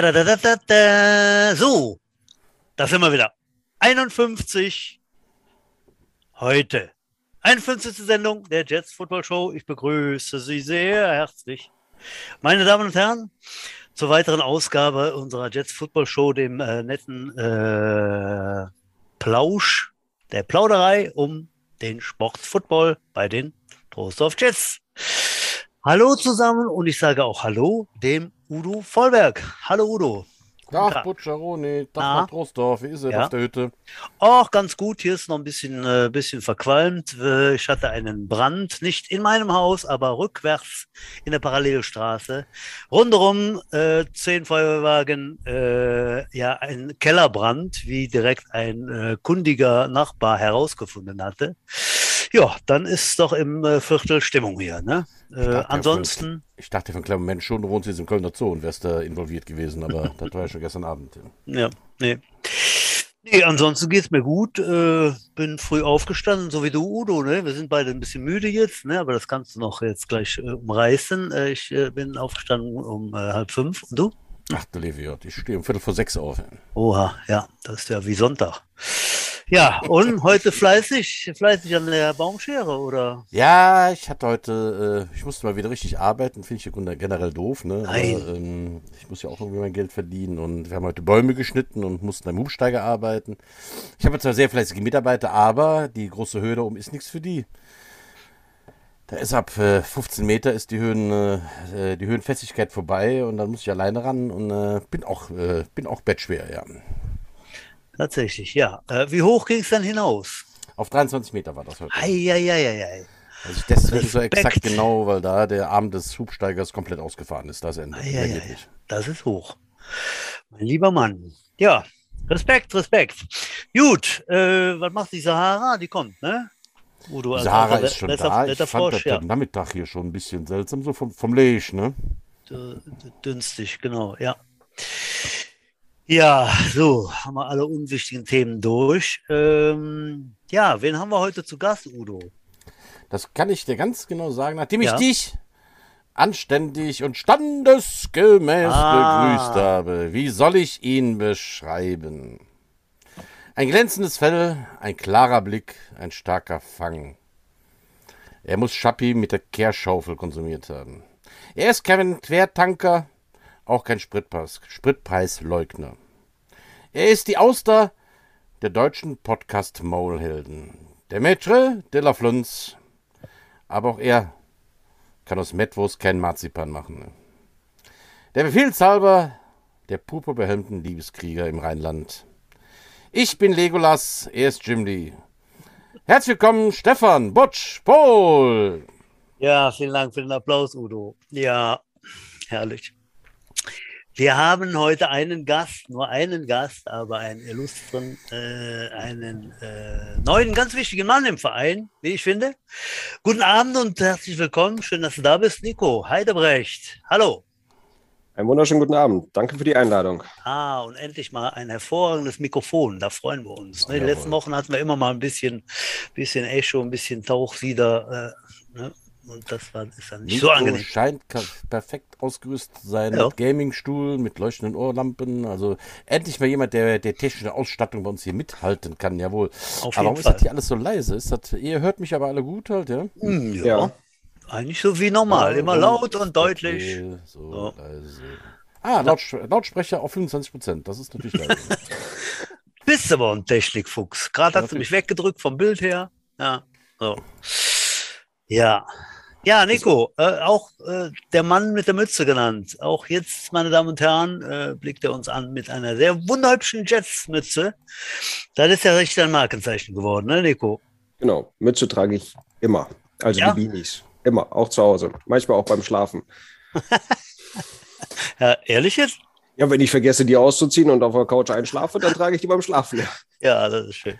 Da, da, da, da, da. So, da sind wir wieder. 51 heute. 51. Sendung der Jets Football Show. Ich begrüße Sie sehr herzlich. Meine Damen und Herren, zur weiteren Ausgabe unserer Jets Football Show, dem äh, netten äh, Plausch, der Plauderei um den Sportfootball bei den Trostorf Jets. Hallo zusammen und ich sage auch Hallo dem Udo Vollberg. Hallo Udo. Tag, Butcheroni, Tag Trostorf, wie ist es Ja. auf der Hütte? Auch ganz gut, hier ist noch ein bisschen, äh, bisschen verqualmt. Äh, Ich hatte einen Brand, nicht in meinem Haus, aber rückwärts in der Parallelstraße. Rundherum äh, zehn Feuerwagen, äh, ja, ein Kellerbrand, wie direkt ein äh, kundiger Nachbar herausgefunden hatte. Ja, dann ist doch im äh, Viertel Stimmung hier. Ne? Äh, dachte, ansonsten, Ich dachte für einen kleinen Moment schon, du wohnst jetzt im Kölner Zoo und wärst da involviert gewesen, aber das war ja schon gestern Abend. Ja, nee. Nee, ansonsten geht's mir gut. Äh, bin früh aufgestanden, so wie du, Udo. Ne? Wir sind beide ein bisschen müde jetzt, ne? aber das kannst du noch jetzt gleich äh, umreißen. Äh, ich äh, bin aufgestanden um äh, halb fünf. Und du? Ach du Leviot, ich stehe um Viertel vor sechs auf. Oha, ja, das ist ja wie Sonntag. Ja, und heute fleißig, fleißig an der Baumschere, oder? Ja, ich hatte heute, äh, ich musste mal wieder richtig arbeiten, finde ich generell doof, ne? Nein. Aber, ähm, ich muss ja auch irgendwie mein Geld verdienen und wir haben heute Bäume geschnitten und mussten am Hubsteiger arbeiten. Ich habe zwar sehr fleißige Mitarbeiter, aber die große Höhe da oben ist nichts für die. Da ist ab äh, 15 Meter ist die Höhen, äh, die Höhenfestigkeit vorbei und dann muss ich alleine ran und äh, bin auch, äh, bin auch bettschwer, ja. Tatsächlich, ja. Äh, wie hoch ging's dann hinaus? Auf 23 Meter war das heute. Eieieiei. Also ich deswegen so exakt genau, weil da der Arm des Hubsteigers komplett ausgefahren ist. Das Ende. Eieiei. Das ist hoch. Mein lieber Mann. Ja, Respekt, Respekt. Gut, äh, was macht die Sahara? Die kommt, ne? Udo, als Sarah alter ist schon letzter- da. Ich letzter fand das Frosch, ja. Nachmittag hier schon ein bisschen seltsam, so vom, vom Lech, ne? Dünstig, genau, ja. Ja, so, haben wir alle unwichtigen Themen durch. Ähm, ja, wen haben wir heute zu Gast, Udo? Das kann ich dir ganz genau sagen. Nachdem Ja. ich dich anständig und standesgemäß Ah. begrüßt habe, wie soll ich ihn beschreiben? Ein glänzendes Fell, ein klarer Blick, ein starker Fang. Er muss Schappi mit der Kehrschaufel konsumiert haben. Er ist kein Quertanker, auch kein Spritpass, Spritpreisleugner. Er ist die Auster der deutschen Podcast-Maulhelden. Der Maître de la Flunz. Aber auch er kann aus Metwurst keinen Marzipan machen. Der Befehlshalber der purpurbehelmten Liebeskrieger im Rheinland. Ich bin Legolas, er ist Jim Lee. Herzlich willkommen, Stefan, Butch, Paul. Ja, vielen Dank für den Applaus, Udo. Ja, herrlich. Wir haben heute einen Gast, nur einen Gast, aber einen illustren, äh, einen äh, neuen, ganz wichtigen Mann im Verein, wie ich finde. Guten Abend und herzlich willkommen. Schön, dass du da bist, Nico Heidebrecht. Hallo. Einen wunderschönen guten Abend. Danke für die Einladung. Ah, und endlich mal ein hervorragendes Mikrofon. Da freuen wir uns. Ne? Die letzten Wochen hatten wir immer mal ein bisschen, bisschen Echo, ein bisschen Tauchsieder. Äh, ne? Und das war, ist dann nicht so Mikro angenehm. scheint perfekt ausgerüstet zu sein Ja. mit Gamingstuhl, mit leuchtenden Ohrlampen. Also endlich mal jemand, der der technische Ausstattung bei uns hier mithalten kann. Jawohl. Auf aber warum ist Fall. das hier alles so leise? Ist das, ihr hört mich aber alle gut halt, ja? Hm, ja. Ja. Eigentlich so wie normal. Immer laut und deutlich. Okay, so So. leise. Ah, Lautsch Lautsprecher auf 25 Prozent. Das ist natürlich leise. Bist aber ein Technikfuchs. Gerade hast du mich weggedrückt vom Bild her. Ja. So. Ja. Ja, Nico, äh, auch äh, der Mann mit der Mütze genannt. Auch jetzt, meine Damen und Herren, äh, blickt er uns an mit einer sehr wunderhübschen Jets-Mütze. Das ist ja richtig ein Markenzeichen geworden, ne, Nico? Genau, Mütze trage ich immer. Also Ja? die Beanies. Immer, auch zu Hause. Manchmal auch beim Schlafen. Ja, ehrlich jetzt? Ja, wenn ich vergesse, die auszuziehen und auf der Couch einschlafe, dann trage ich die beim Schlafen. Ja. Ja, das ist schön.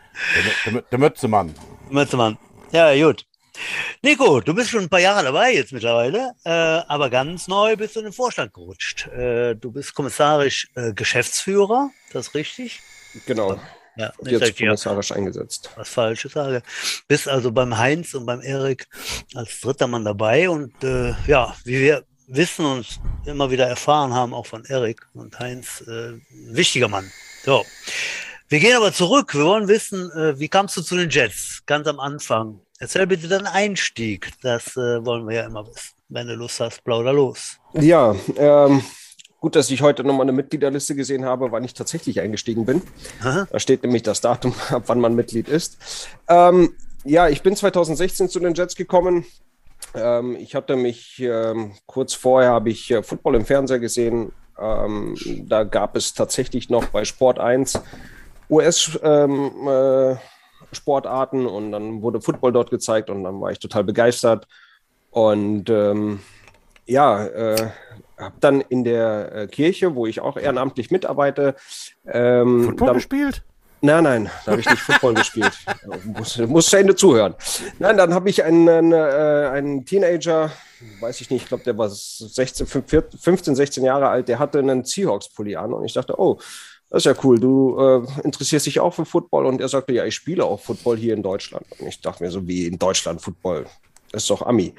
Der, der, der Mötzemann. Mützemann. Ja, gut. Nico, du bist schon ein paar Jahre dabei jetzt mittlerweile, äh, aber ganz neu bist du in den Vorstand gerutscht. Äh, du bist kommissarisch äh, Geschäftsführer, das ist richtig? Genau. Ja, Jetzt kommissarisch eingesetzt. was Falsches sage. Bist also beim Heinz und beim Erik als dritter Mann dabei und äh, ja, wie wir wissen und immer wieder erfahren haben, auch von Erik und Heinz, äh, ein wichtiger Mann. So. Wir gehen aber zurück. Wir wollen wissen, äh, wie kamst du zu den Jets ganz am Anfang? Erzähl bitte deinen Einstieg. Das äh, wollen wir ja immer wissen. Wenn du Lust hast, plauder los. Ja, ähm, gut, dass ich heute nochmal eine Mitgliederliste gesehen habe, wann ich tatsächlich eingestiegen bin. Aha. Da steht nämlich das Datum, ab wann man Mitglied ist. Ähm, ja, ich bin 2016 zu den Jets gekommen. Ähm, ich hatte mich ähm, kurz vorher habe ich äh, Football im Fernseher gesehen. Ähm, da gab es tatsächlich noch bei Sport 1 US-Sportarten ähm, äh, und dann wurde Football dort gezeigt und dann war ich total begeistert. Und ähm, ja, äh, habe dann in der äh, Kirche, wo ich auch ehrenamtlich mitarbeite, ähm, Football dann, gespielt? Nein, nein, da habe ich nicht Football gespielt. Muss, muss zu Ende zuhören. Nein, dann habe ich einen, einen, äh, einen Teenager, weiß ich nicht, ich glaube, der war 16, 15, 16 Jahre alt, der hatte einen Seahawks-Pulli an und ich dachte, oh, das ist ja cool, du äh, interessierst dich auch für Football und er sagte, ja, ich spiele auch Football hier in Deutschland. Und ich dachte mir so, wie in Deutschland Football? Das ist doch Ami.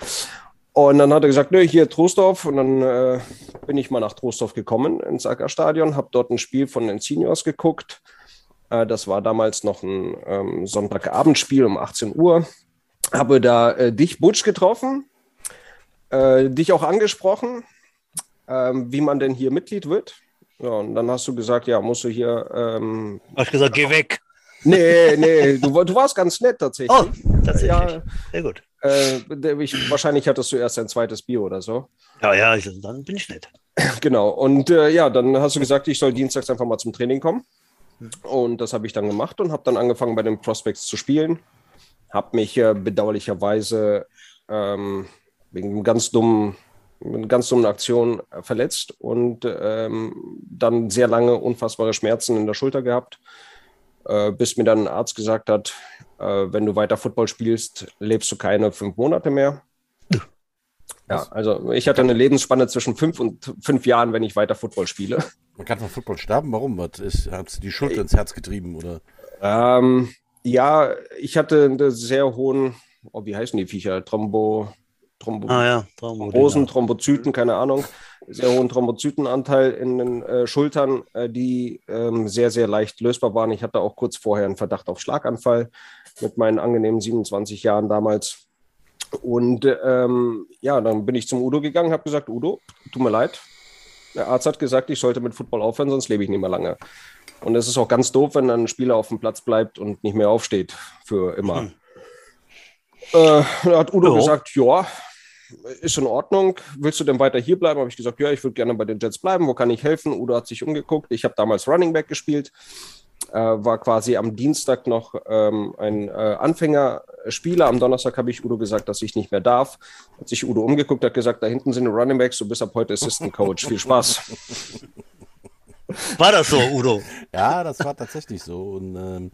Und dann hat er gesagt, nö, hier Trostorf. Und dann äh, bin ich mal nach Trostorf gekommen ins Ackerstadion, habe dort ein Spiel von den Seniors geguckt äh, das war damals noch ein ähm, Sonntagabendspiel um 18 Uhr. Habe da äh, dich, Butch, getroffen, äh, dich auch angesprochen, ähm, wie man denn hier Mitglied wird. Ja, und dann hast du gesagt, ja, musst du hier. Ähm, hast du gesagt, geh weg. Nee, nee, du, du warst ganz nett tatsächlich. Oh, tatsächlich. Ja, Sehr gut. Äh, ich, wahrscheinlich hattest du erst ein zweites Bier oder so. Ja, ja, ich, dann bin ich nett. Genau. Und äh, ja, dann hast du gesagt, ich soll dienstags einfach mal zum Training kommen. Und das habe ich dann gemacht und habe dann angefangen bei den Prospects zu spielen. Habe mich äh, bedauerlicherweise ähm, wegen einem ganz dummen, einer ganz dummen Aktion äh, verletzt und ähm, dann sehr lange unfassbare Schmerzen in der Schulter gehabt, äh, bis mir dann ein Arzt gesagt hat, äh, wenn du weiter Football spielst, lebst du keine fünf Monate mehr. Ja, also ich hatte eine Lebensspanne zwischen fünf und fünf Jahren, wenn ich weiter Football spiele. Man kann von Football sterben. Warum? Was ist, hat die Schulter ins Herz getrieben oder? Ähm, ja, ich hatte einen sehr hohen, oh, wie heißen die Viecher? Thrombo, Thrombo ah, ja. Thrombosen, Thrombozyten, keine Ahnung. Sehr hohen Thrombozytenanteil in den äh, Schultern, äh, die ähm, sehr, sehr leicht lösbar waren. Ich hatte auch kurz vorher einen Verdacht auf Schlaganfall mit meinen angenehmen 27 Jahren damals. Und ähm, ja, dann bin ich zum Udo gegangen, habe gesagt, Udo, tut mir leid. Der Arzt hat gesagt, ich sollte mit Football aufhören, sonst lebe ich nicht mehr lange. Und es ist auch ganz doof, wenn dann ein Spieler auf dem Platz bleibt und nicht mehr aufsteht für immer. Hm. Äh, da hat Udo oh. gesagt, ja, ist in Ordnung. Willst du denn weiter hier bleiben? Habe ich gesagt, ja, ich würde gerne bei den Jets bleiben. Wo kann ich helfen? Udo hat sich umgeguckt. Ich habe damals Running Back gespielt äh, war quasi am Dienstag noch ähm, ein äh, Anfängerspieler. Am Donnerstag habe ich Udo gesagt, dass ich nicht mehr darf. Hat sich Udo umgeguckt, hat gesagt, da hinten sind die Running Backs, du bist ab heute Assistant Coach. Viel Spaß. War das so, Udo? ja, das war tatsächlich so. Und ähm,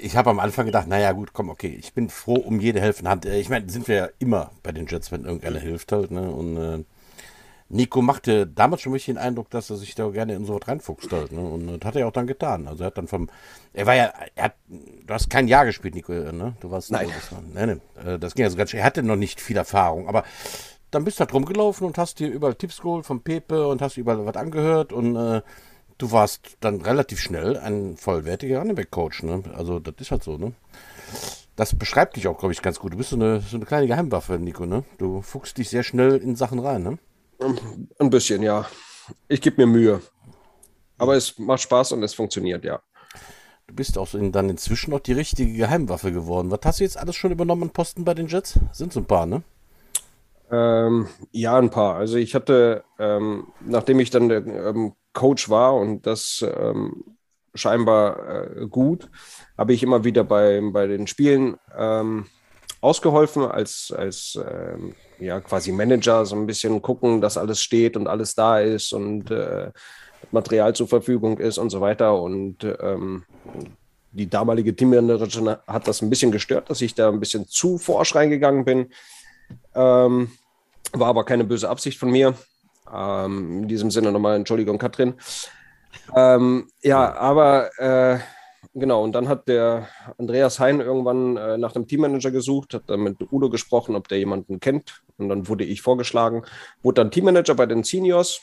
ich habe am Anfang gedacht, naja, gut, komm, okay, ich bin froh um jede helfende Hand. Äh, ich meine, sind wir ja immer bei den Jets, wenn irgendeiner hilft halt. Ne? Und äh, Nico machte damals schon ein bisschen den Eindruck, dass er sich da gerne in so was reinfuchst halt, ne? Und das hat er auch dann getan. Also er hat dann vom, er war ja, er hat, du hast kein Jahr gespielt, Nico, äh, ne? Du warst, nein, das, war, nein, nein, äh, das ging also ganz schön. Er hatte noch nicht viel Erfahrung, aber dann bist du halt rumgelaufen und hast dir überall Tipps geholt vom Pepe und hast überall was angehört und äh, du warst dann relativ schnell ein vollwertiger Running-Back-Coach, ne? Also das ist halt so, ne? Das beschreibt dich auch, glaube ich, ganz gut. Du bist so eine, so eine kleine Geheimwaffe, Nico, ne? Du fuchst dich sehr schnell in Sachen rein, ne? Ein bisschen, ja. Ich gebe mir Mühe. Aber es macht Spaß und es funktioniert, ja. Du bist auch dann inzwischen noch die richtige Geheimwaffe geworden. Was hast du jetzt alles schon übernommen an Posten bei den Jets? Sind so ein paar, ne? Ähm, ja, ein paar. Also ich hatte, ähm, nachdem ich dann ähm, Coach war und das ähm, scheinbar äh, gut, habe ich immer wieder bei, bei den Spielen ähm, ausgeholfen als, als ähm, ja, quasi Manager, so ein bisschen gucken, dass alles steht und alles da ist und äh, Material zur Verfügung ist und so weiter. Und ähm, die damalige Teammanagerin hat das ein bisschen gestört, dass ich da ein bisschen zu forsch reingegangen bin. Ähm, war aber keine böse Absicht von mir. Ähm, in diesem Sinne nochmal Entschuldigung, Katrin. Ähm, ja, aber äh, genau, und dann hat der Andreas Hein irgendwann äh, nach einem Teammanager gesucht, hat dann mit Udo gesprochen, ob der jemanden kennt. Und dann wurde ich vorgeschlagen, wurde dann Teammanager bei den Seniors.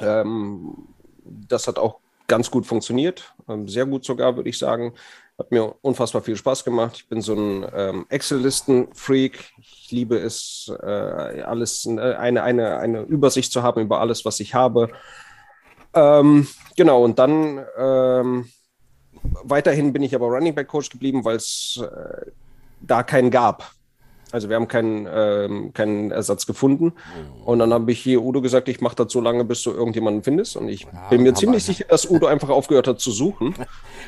Ähm, das hat auch ganz gut funktioniert, ähm, sehr gut sogar, würde ich sagen. Hat mir unfassbar viel Spaß gemacht. Ich bin so ein ähm, Excel-Listen-Freak. Ich liebe es, äh, alles, äh, eine, eine, eine Übersicht zu haben über alles, was ich habe. Ähm, genau, und dann ähm, weiterhin bin ich aber Running Back Coach geblieben, weil es äh, da keinen gab. Also wir haben keinen, ähm, keinen Ersatz gefunden. Mhm. Und dann habe ich hier Udo gesagt, ich mache das so lange, bis du irgendjemanden findest. Und ich ja, bin mir ziemlich sicher, dass Udo einfach aufgehört hat zu suchen.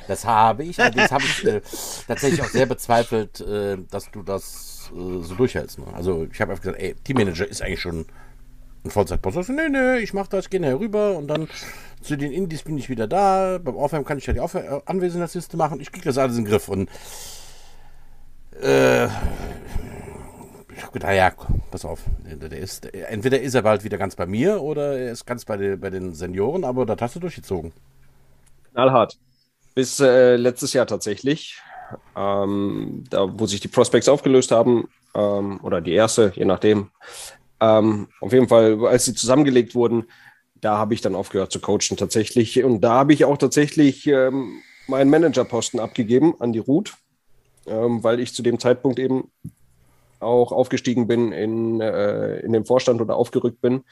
Das habe ich. Das habe ich äh, tatsächlich auch sehr bezweifelt, äh, dass du das äh, so durchhältst. Ne? Also ich habe einfach gesagt, ey, Teammanager ist eigentlich schon ein Vollzeitpost. Also, nee, nee, ich mache das, gehe nachher rüber und dann zu den Indies bin ich wieder da. Beim Aufwärmen kann ich ja die Auf äh, Anwesenheitsliste machen. Ich kriege das alles in den Griff. Und äh, ich habe gedacht, ja, pass auf, der ist, entweder ist er bald wieder ganz bei mir oder er ist ganz bei, den, bei den Senioren, aber das hast du durchgezogen. Knallhart. Bis äh, letztes Jahr tatsächlich, ähm, da wo sich die Prospects aufgelöst haben, ähm, oder die erste, je nachdem. Ähm, auf jeden Fall, als sie zusammengelegt wurden, da habe ich dann aufgehört zu coachen tatsächlich. Und da habe ich auch tatsächlich ähm, meinen Managerposten abgegeben an die Ruth, ähm, weil ich zu dem Zeitpunkt eben auch aufgestiegen bin in, äh, in den Vorstand oder aufgerückt bin.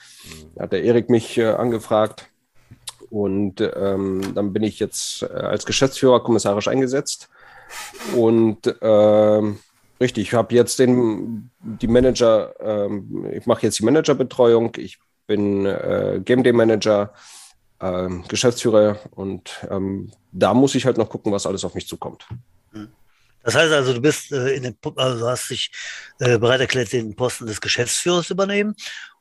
Da hat der Erik mich äh, angefragt. Und ähm, dann bin ich jetzt äh, als Geschäftsführer kommissarisch eingesetzt. Und ähm, richtig, ich habe jetzt den, die Manager, ähm, ich mache jetzt die Managerbetreuung, ich bin äh, Game Day Manager, äh, Geschäftsführer. Und ähm, da muss ich halt noch gucken, was alles auf mich zukommt. Mhm. Das heißt also, du bist äh, in den, also hast dich äh, bereit erklärt, den Posten des Geschäftsführers zu übernehmen.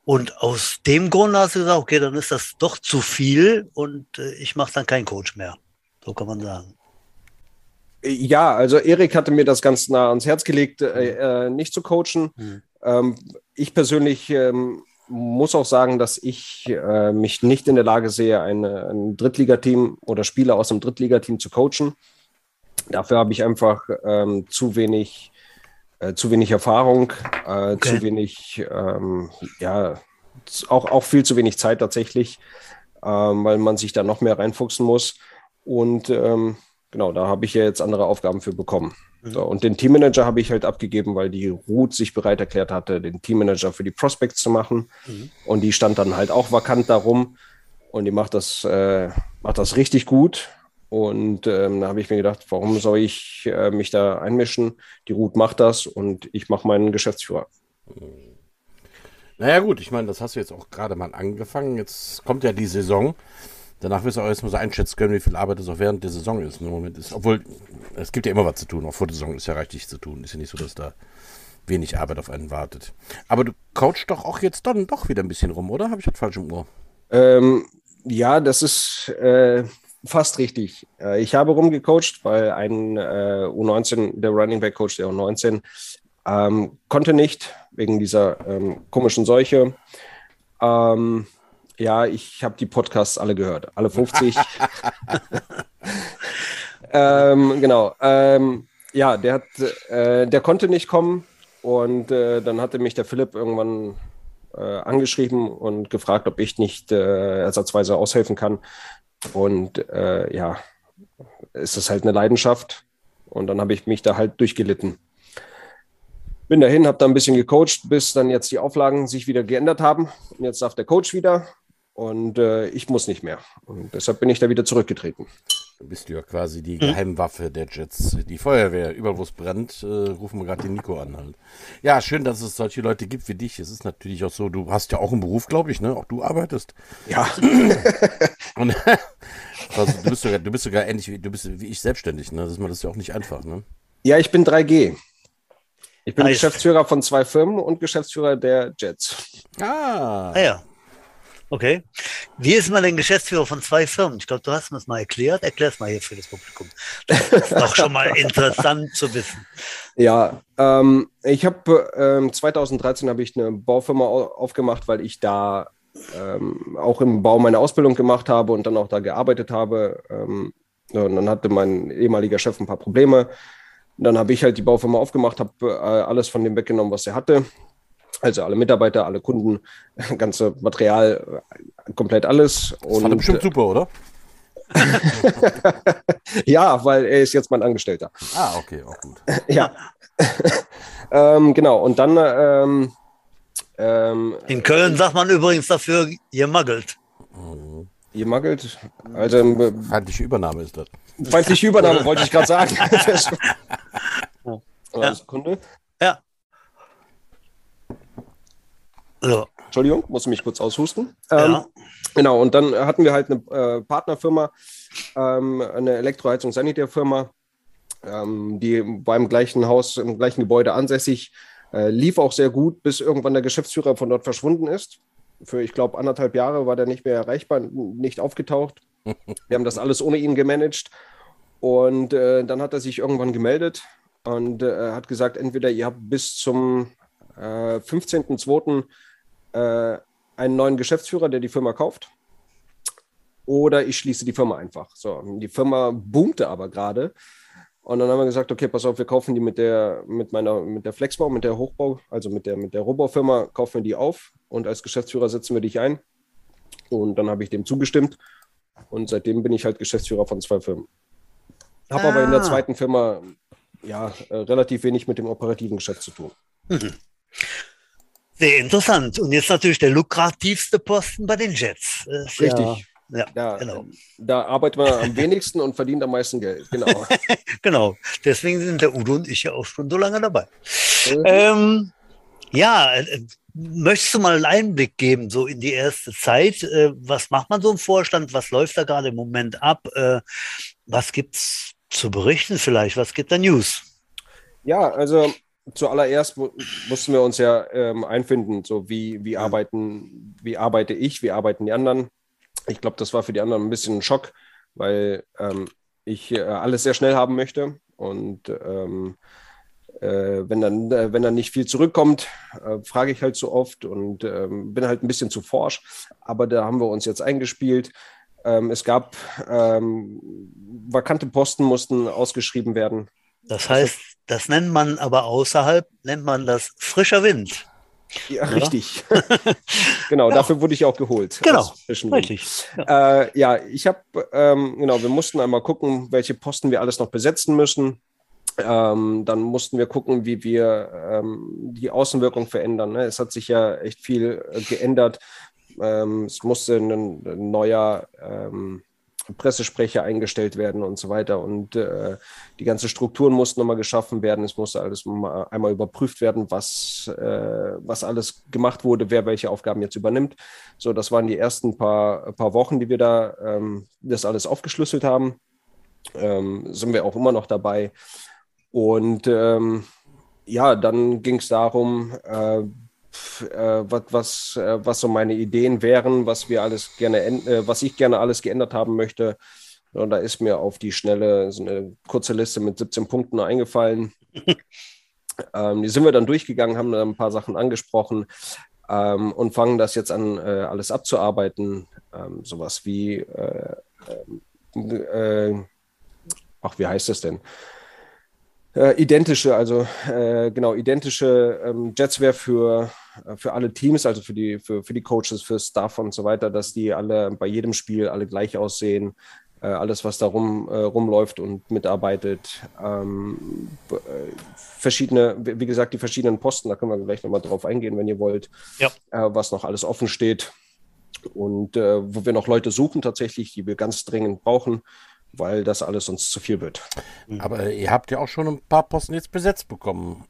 Und aus dem Grund hast du gesagt, okay, dann ist das doch zu viel und äh, ich mache dann keinen Coach mehr. So kann man sagen. Ja, also Erik hatte mir das ganz nah ans Herz gelegt, äh, äh nicht zu coachen. Mhm. Ähm, ich persönlich ähm, muss auch sagen, dass ich äh, mich nicht in der Lage sehe, eine, ein Drittligateam oder Spieler aus dem Drittligateam zu coachen. Dafür habe ich einfach ähm, zu wenig, äh, zu wenig Erfahrung, äh, okay. zu wenig, ähm, ja, auch, auch viel zu wenig Zeit tatsächlich, ähm, weil man sich da noch mehr reinfuchsen muss. Und ähm, genau, da habe ich ja jetzt andere Aufgaben für bekommen. Mhm. So, und den Teammanager habe ich halt abgegeben, weil die Ruth sich bereit erklärt hatte, den Teammanager für die Prospects zu machen. Mhm. Und die stand dann halt auch vakant darum. Und die macht das, äh, macht das richtig gut. Und ähm, da habe ich mir gedacht, warum soll ich äh, mich da einmischen? Die Ruth macht das und ich mache meinen Geschäftsführer. Naja gut, ich meine, das hast du jetzt auch gerade mal angefangen. Jetzt kommt ja die Saison. Danach wirst du auch erstmal so einschätzen können, wie viel Arbeit es auch während der Saison ist. Im Moment ist, obwohl es gibt ja immer was zu tun. Auch vor der Saison ist ja reichlich zu tun. Ist ja nicht so, dass da wenig Arbeit auf einen wartet. Aber du coachst doch auch jetzt dann doch wieder ein bisschen rum, oder? Habe ich das falsch im Ohr? Ähm, ja, das ist äh, Fast richtig. Äh, ich habe rumgecoacht, weil ein äh, U19, der Running Back Coach der U19, ähm, konnte nicht wegen dieser ähm, komischen Seuche. Ähm, ja, ich habe die Podcasts alle gehört, alle 50. ähm, genau. Ähm, ja, der hat, äh, der konnte nicht kommen und äh, dann hatte mich der Philipp irgendwann äh, angeschrieben und gefragt, ob ich nicht äh, ersatzweise aushelfen kann. Und äh, ja, ist das halt eine Leidenschaft. Und dann habe ich mich da halt durchgelitten. Bin dahin, habe da ein bisschen gecoacht, bis dann jetzt die Auflagen sich wieder geändert haben. Und jetzt darf der Coach wieder und äh, ich muss nicht mehr. Und deshalb bin ich da wieder zurückgetreten. Du bist ja quasi die Geheimwaffe der Jets. Die Feuerwehr, überall wo es brennt, äh, rufen wir gerade den Nico an halt. Ja, schön, dass es solche Leute gibt wie dich. Es ist natürlich auch so, du hast ja auch einen Beruf, glaube ich, ne? Auch du arbeitest. Ja. Und, also, du, bist sogar, du bist sogar ähnlich wie, du bist wie ich selbstständig, ne? Das ist, das ist ja auch nicht einfach, ne? Ja, ich bin 3G. Ich bin heißt. Geschäftsführer von zwei Firmen und Geschäftsführer der Jets. Ah. ah ja. Okay. Wie ist man denn Geschäftsführer von zwei Firmen? Ich glaube, du hast mir das mal erklärt. Erklär es mal hier für das Publikum. Das ist doch schon mal interessant zu wissen. Ja, ähm, ich habe ähm, 2013 habe ich eine Baufirma aufgemacht, weil ich da ähm, auch im Bau meine Ausbildung gemacht habe und dann auch da gearbeitet habe. Ähm, Und dann hatte mein ehemaliger Chef ein paar Probleme. dann habe ich halt die Baufirma aufgemacht, habe äh, alles von dem weggenommen, was er hatte. Also alle Mitarbeiter, alle Kunden, ganze Material, komplett alles. Das fand er bestimmt super, oder? ja, weil er ist jetzt mein Angestellter. Ah, okay, auch gut. ja. ähm, genau, und dann. Ähm, ähm, In Köln sagt man übrigens dafür, ihr muggelt. Ihr muggelt? Also, ähm, feindliche Übernahme ist das. Feindliche Übernahme wollte ich gerade sagen. ja. Sekunde. Ja. Entschuldigung, muss mich kurz aushusten. Ähm, ja. Genau, und dann hatten wir halt eine äh, Partnerfirma, ähm, eine Elektroheizung-Sanitärfirma, ähm, die war im gleichen Haus, im gleichen Gebäude ansässig, äh, lief auch sehr gut, bis irgendwann der Geschäftsführer von dort verschwunden ist. Für, ich glaube, anderthalb Jahre war der nicht mehr erreichbar, nicht aufgetaucht. Wir haben das alles ohne ihn gemanagt. Und äh, dann hat er sich irgendwann gemeldet und äh, hat gesagt, entweder ihr habt bis zum äh, 15.02 äh, einen neuen Geschäftsführer, der die Firma kauft. Oder ich schließe die Firma einfach. So, die Firma boomte aber gerade. Und dann haben wir gesagt, okay, pass auf, wir kaufen die mit der, mit meiner, mit der Flexbau, mit der Hochbau, also mit der, mit der Rohbaufirma, kaufen wir die auf und als Geschäftsführer setzen wir dich ein. Und dann habe ich dem zugestimmt. Und seitdem bin ich halt Geschäftsführer von zwei Firmen. Habe ah. aber in der ah. zweiten Firma ja äh, relativ wenig mit dem operativen Geschäft zu tun. Mhm. Sehr interessant. Und jetzt natürlich der lukrativste Posten bei den Jets. Richtig. Ja, ja da, genau. da arbeitet man am wenigsten und verdient am meisten Geld. Genau. genau. Deswegen sind der Udo und ich ja auch schon so lange dabei. Mhm. Ähm, ja, äh, möchtest du mal einen Einblick geben, so in die erste Zeit? Äh, was macht man so im Vorstand? Was läuft da gerade im Moment ab? Äh, was gibt es zu berichten vielleicht? Was gibt da News? Ja, also zuallererst mussten wir uns ja ähm, einfinden, so wie, wie, arbeiten, wie arbeite ich, wie arbeiten die anderen. Ich glaube, das war für die anderen ein bisschen ein Schock, weil ähm, ich äh, alles sehr schnell haben möchte und ähm, äh, wenn, dann, äh, wenn dann nicht viel zurückkommt, äh, frage ich halt so oft und ähm, bin halt ein bisschen zu forsch. Aber da haben wir uns jetzt eingespielt. Ähm, es gab ähm, vakante Posten, mussten ausgeschrieben werden. Das heißt, das nennt man aber außerhalb, nennt man das frischer Wind. Ja, ja? richtig. genau, ja. dafür wurde ich auch geholt. Genau, richtig. Ja, äh, ja ich habe, ähm, genau, wir mussten einmal gucken, welche Posten wir alles noch besetzen müssen. Ähm, dann mussten wir gucken, wie wir ähm, die Außenwirkung verändern. Ne? Es hat sich ja echt viel äh, geändert. Ähm, es musste ein, ein neuer ähm, Pressesprecher eingestellt werden und so weiter. Und äh, die ganzen Strukturen mussten nochmal geschaffen werden. Es musste alles mal einmal überprüft werden, was, äh, was alles gemacht wurde, wer welche Aufgaben jetzt übernimmt. So, das waren die ersten paar, paar Wochen, die wir da ähm, das alles aufgeschlüsselt haben. Ähm, sind wir auch immer noch dabei. Und ähm, ja, dann ging es darum, äh, äh, was, was, äh, was so meine Ideen wären, was wir alles gerne, äh, was ich gerne alles geändert haben möchte. Und da ist mir auf die Schnelle so eine kurze Liste mit 17 Punkten eingefallen. ähm, die sind wir dann durchgegangen, haben dann ein paar Sachen angesprochen ähm, und fangen das jetzt an, äh, alles abzuarbeiten. Ähm, sowas wie, äh, äh, ach, wie heißt das denn? Äh, identische, also äh, genau, identische ähm, Jetsware für, äh, für alle Teams, also für die, für, für die Coaches, für Staff und so weiter, dass die alle bei jedem Spiel alle gleich aussehen. Äh, alles, was da rum, äh, rumläuft und mitarbeitet. Ähm, äh, verschiedene, wie gesagt, die verschiedenen Posten, da können wir gleich nochmal drauf eingehen, wenn ihr wollt, ja. was noch alles offen steht. Und wo wir noch Leute suchen tatsächlich, die wir ganz dringend brauchen weil das alles uns zu viel wird. Aber ihr habt ja auch schon ein paar Posten jetzt besetzt bekommen.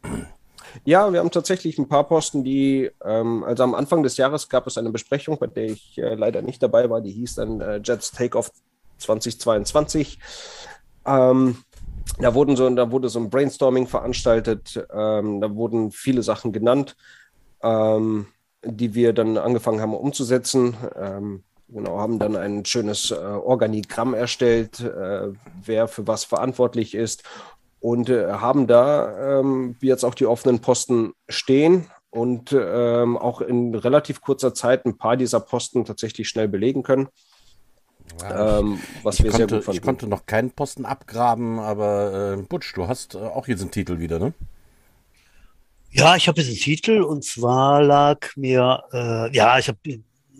Ja, wir haben tatsächlich ein paar Posten, die, ähm, also am Anfang des Jahres gab es eine Besprechung, bei der ich äh, leider nicht dabei war, die hieß dann äh, Jets Takeoff 2022. Ähm, da, wurden so, da wurde so ein Brainstorming veranstaltet, ähm, da wurden viele Sachen genannt, ähm, die wir dann angefangen haben umzusetzen. Genau, haben dann ein schönes äh, Organigramm erstellt, äh, wer für was verantwortlich ist und äh, haben da ähm, jetzt auch die offenen Posten stehen und ähm, auch in relativ kurzer Zeit ein paar dieser Posten tatsächlich schnell belegen können. Ja, ähm, was wir konnte, sehr gut fanden. Ich konnte noch keinen Posten abgraben, aber äh, Butsch, du hast äh, auch jetzt einen Titel wieder, ne? Ja, ich habe jetzt einen Titel und zwar lag mir, äh, ja, ich habe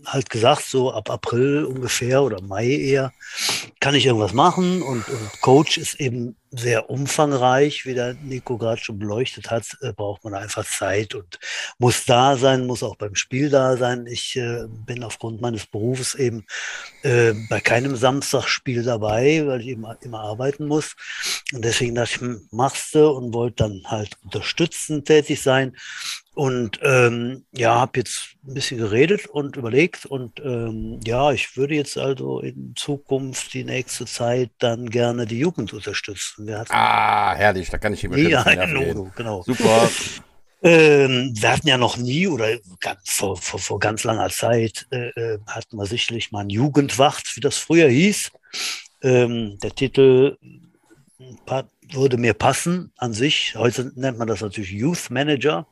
halt gesagt, so ab April ungefähr oder Mai eher, kann ich irgendwas machen und, und Coach ist eben sehr umfangreich, wie der Nico gerade schon beleuchtet hat, äh, braucht man einfach Zeit und muss da sein, muss auch beim Spiel da sein. Ich äh, bin aufgrund meines Berufes eben äh, bei keinem Samstagsspiel dabei, weil ich eben immer arbeiten muss. Und deswegen dachte ich, machst du und wollte dann halt unterstützend tätig sein. Und ähm, ja, habe jetzt ein bisschen geredet und überlegt und ähm, ja, ich würde jetzt also in Zukunft die nächste Zeit dann gerne die Jugend unterstützen. ah, herrlich, da kann ich immer ja, genau. Super. Ähm, wir hatten ja noch nie oder vor, vor, vor ganz langer Zeit äh, äh hatten wir sicherlich mal ein Jugendwacht, wie das früher hieß. Ähm, der Titel würde mir passen an sich. Heute nennt man das natürlich Youth Manager.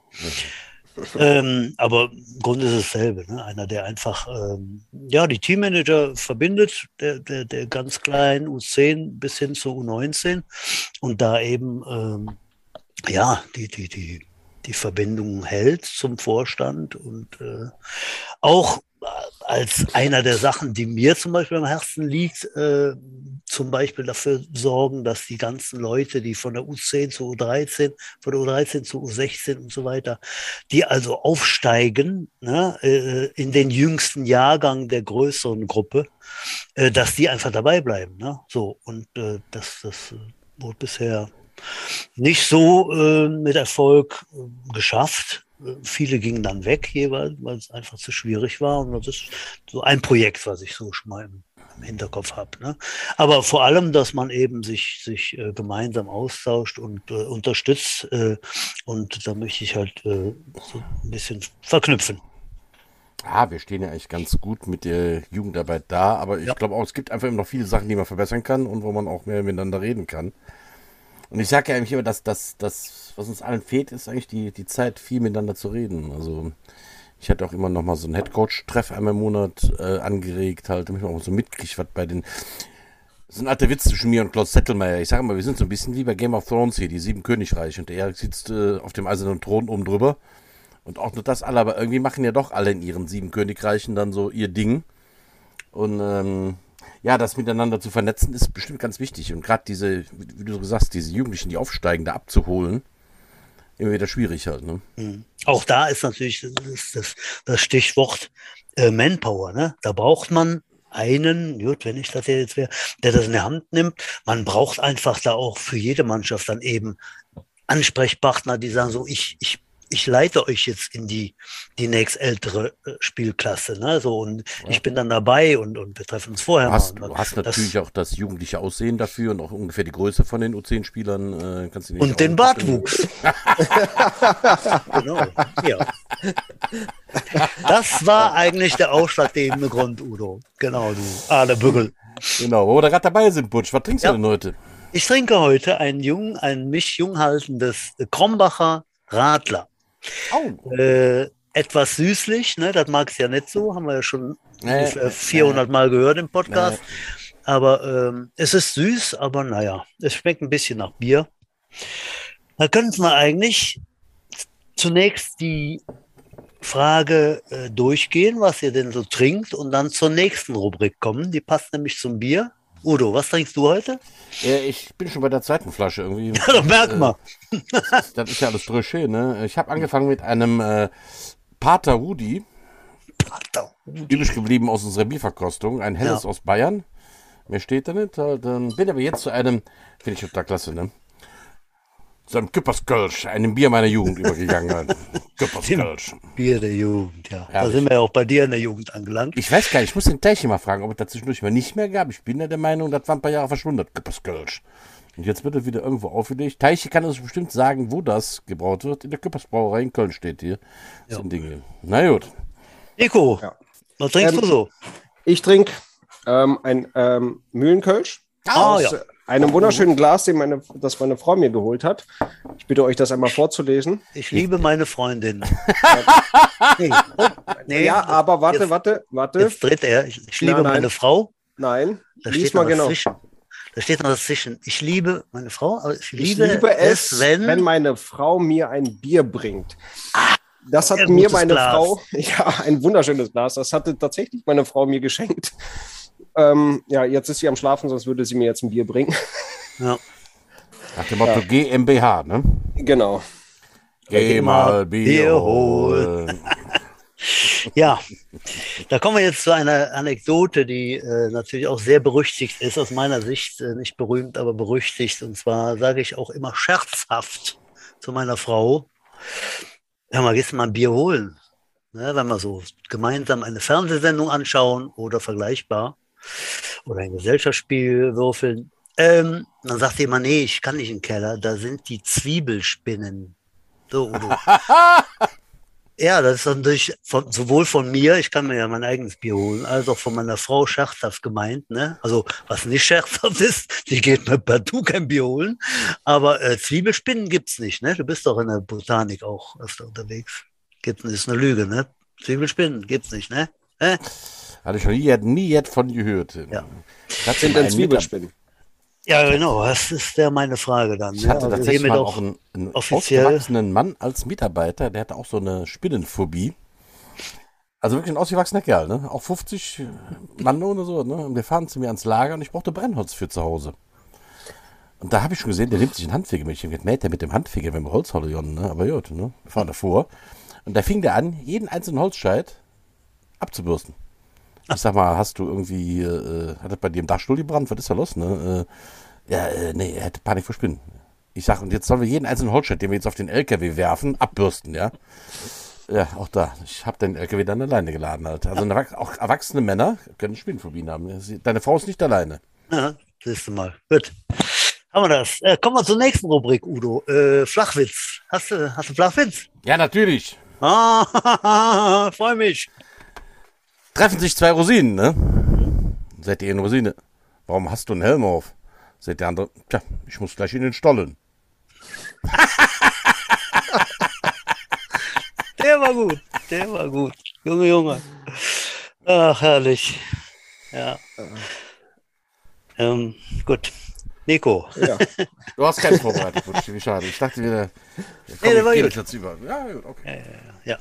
ähm, aber im Grunde ist es dasselbe. Ne? Einer, der einfach ähm, ja, die Teammanager verbindet, der, der, der ganz kleinen U10 bis hin zu U19 und da eben ähm, ja, die, die, die, die Verbindung hält zum Vorstand und äh, auch als einer der Sachen, die mir zum Beispiel am Herzen liegt, äh, zum Beispiel dafür sorgen, dass die ganzen Leute, die von der U10 zu U13, von der U13 zu U16 und so weiter, die also aufsteigen ne, äh, in den jüngsten Jahrgang der größeren Gruppe, äh, dass die einfach dabei bleiben. Ne? So, und äh, das, das wurde bisher nicht so äh, mit Erfolg äh, geschafft. Viele gingen dann weg jeweils, weil es einfach zu schwierig war. Und das ist so ein Projekt, was ich so schon mal im, im Hinterkopf habe. Ne? Aber vor allem, dass man eben sich, sich äh, gemeinsam austauscht und äh, unterstützt. Äh, und da möchte ich halt äh, so ein bisschen verknüpfen. Ah, wir stehen ja eigentlich ganz gut mit der Jugendarbeit da, aber ich ja. glaube auch, es gibt einfach immer noch viele Sachen, die man verbessern kann und wo man auch mehr miteinander reden kann. Und ich sage ja eigentlich immer, dass das, das, was uns allen fehlt, ist eigentlich die, die Zeit, viel miteinander zu reden. Also ich hatte auch immer noch mal so einen Headcoach-Treff einmal im Monat äh, angeregt, halt, damit man auch so mitkriegt, was bei den. Das ist ein alter Witz zwischen mir und Klaus Zettelmeier. Ich sage mal, wir sind so ein bisschen wie bei Game of Thrones hier, die sieben Königreiche. Und er sitzt äh, auf dem eisernen Thron oben drüber. Und auch nur das alle, aber irgendwie machen ja doch alle in ihren sieben Königreichen dann so ihr Ding. Und ähm, ja, das miteinander zu vernetzen, ist bestimmt ganz wichtig. Und gerade diese, wie du so gesagt diese Jugendlichen, die aufsteigen, da abzuholen, immer wieder schwierig halt. Ne? Mhm. Auch da ist natürlich das, das, das Stichwort äh, Manpower. Ne? Da braucht man einen, gut, wenn ich das jetzt wäre, der das in der Hand nimmt. Man braucht einfach da auch für jede Mannschaft dann eben Ansprechpartner, die sagen so, ich, ich ich leite euch jetzt in die, die nächstältere äh, Spielklasse. Ne? So, und ja. ich bin dann dabei und, und wir treffen uns vorher. Du hast, mal. du hast natürlich das, auch das jugendliche Aussehen dafür und auch ungefähr die Größe von den U10-Spielern. Äh, kannst du nicht und den Bartwuchs. genau, ja. Das war eigentlich der ausschlaggebende Grund, Udo. Genau, du. Ah, der Bügel. Genau, wo wir da gerade dabei sind, Butsch. Was trinkst ja. du denn heute? Ich trinke heute ein jung, ein mich jung haltendes Krombacher Radler. Oh. Äh, etwas süßlich, ne? das mag es ja nicht so, haben wir ja schon nee, 400 nee. Mal gehört im Podcast. Nee. Aber ähm, es ist süß, aber naja, es schmeckt ein bisschen nach Bier. Da könnten wir eigentlich zunächst die Frage äh, durchgehen, was ihr denn so trinkt und dann zur nächsten Rubrik kommen. Die passt nämlich zum Bier. Udo, was trinkst du heute? Ja, ich bin schon bei der zweiten Flasche irgendwie. Ja, merkt man. das, das, ist ja alles drösche, ne? Ich habe angefangen mit einem äh, Pater Rudi. Pater Rudi. Übrig geblieben aus unserer Bierverkostung. Ein helles ja. aus Bayern. Mehr steht da nicht. Dann bin aber jetzt zu einem, finde ich total klasse, ne? Zu einem Küpperskölsch, einem Bier meiner Jugend übergegangen. Küpperskölsch. Bier der Jugend, ja. Herrlich. Da sind wir ja auch bei dir in der Jugend angelangt. Ich weiß gar nicht, ich muss den Teich mal fragen, ob es dazwischendurch mal nicht mehr gab. Ich bin ja der Meinung, das war ein paar Jahre verschwunden, Küpperskölsch. Und jetzt wird er wieder irgendwo aufgelegt. Teiche kann uns bestimmt sagen, wo das gebraut wird. In der Küppersbrauerei in Köln steht hier. Das ja. sind Dinge. Na gut. Nico, ja. was trinkst ähm, du so? Ich trinke ähm, ein ähm, Mühlenkölsch. Ah, aus, ja einem wunderschönen Glas, den meine, das meine Frau mir geholt hat. Ich bitte euch, das einmal vorzulesen. Ich liebe meine Freundin. nee. Oh, nee. Ja, aber warte, jetzt, warte, warte. Jetzt dreht er. Ich, ich liebe nein, nein. meine Frau. Nein, Da lies steht mal genau. zwischen. Da steht noch was zwischen. Ich liebe meine Frau, aber ich liebe, Ich liebe es, wenn, wenn, meine Frau mir ein Bier bringt. Das hat mir meine Glas. Frau, ja, ein wunderschönes Glas, das hatte tatsächlich meine Frau mir geschenkt. Ähm, ja, jetzt ist sie am Schlafen, sonst würde sie mir jetzt ein Bier bringen. ja, Nach dem Motto GmbH, ne? genau. Geh mal Bier Bier holen. ja, da kommen wir jetzt zu einer Anekdote, die äh, natürlich auch sehr berüchtigt ist, aus meiner Sicht äh, nicht berühmt, aber berüchtigt. Und zwar sage ich auch immer scherzhaft zu meiner Frau, hör mal, gehst du mal ein Bier holen? Ne, wenn wir so gemeinsam eine Fernsehsendung anschauen oder vergleichbar oder ein Gesellschaftsspiel würfeln. Ähm, dann sagt immer, nee, ich kann nicht in den Keller, da sind die Zwiebelspinnen. So, Udo. Ja, das ist natürlich von, sowohl von mir, ich kann mir ja mein eigenes Bier holen, als auch von meiner Frau scherzhaft gemeint. Ne? Also was nicht scherzhaft ist, die geht mir partout kein Bier holen. Aber äh, Zwiebelspinnen gibt's nicht. Ne? Du bist doch in der Botanik auch öfter unterwegs. Gibt's ist eine Lüge. Ne? Zwiebelspinnen gibt's nicht. Ne? Äh? Hatte ich noch nie, nie jetzt von gehört. Ja. Ich hatte Sind einen Zwiebelspinnen? Ja, genau. Das ist ja meine Frage dann. Ich Ne? hatte Also tatsächlich mal auch einen, ausgewachsenen Mann als Mitarbeiter, der hatte auch so eine Spinnenphobie. Also wirklich ein ausgewachsener Kerl, ne? Auch 50 Mann oder so, ne? Und wir fahren zu mir ans Lager und ich brauchte Brennholz für zu Hause. Und da habe ich schon gesehen, der nimmt sich einen Handfeger mit. Ich hab gedacht, mäht der mit dem Handfeger, wenn wir Holz holen, ne? Aber gut, ne? Wir fahren davor. Und da fing der an, jeden einzelnen Holzscheit abzubürsten. Ich sag mal, hast du irgendwie, äh, hat das bei dir im Dachstuhl gebrannt? Was ist da los, ne? Äh, ja, äh, nee, er hätte Panik vor Spinnen. Ich sag, und jetzt sollen wir jeden einzelnen Holzscheit, den wir jetzt auf den LKW werfen, abbürsten, ja? Ja, auch da. Ich habe den LKW dann alleine geladen halt. Also Erwach- auch erwachsene Männer können Spinnenphobien haben. Deine Frau ist nicht alleine. Ja, siehst du mal. Gut. Haben wir das. Äh, kommen wir zur nächsten Rubrik, Udo. Äh, Flachwitz. Hast du, hast du Flachwitz? Ja, natürlich. Ah, freue mich. Treffen sich zwei Rosinen, ne? Seid ihr eine Rosine? Warum hast du einen Helm auf? Seht der andere, tja, ich muss gleich in den Stollen. Der war gut. Der war gut. Junge, Junge. Ach, herrlich. Ja. Ähm, gut. Nico. Ja. Du hast keinen vorbereitet, Butsch, wie schade. Ich dachte wieder, komm, Nee, der war gut. jetzt über. Ja, gut, okay. Ja.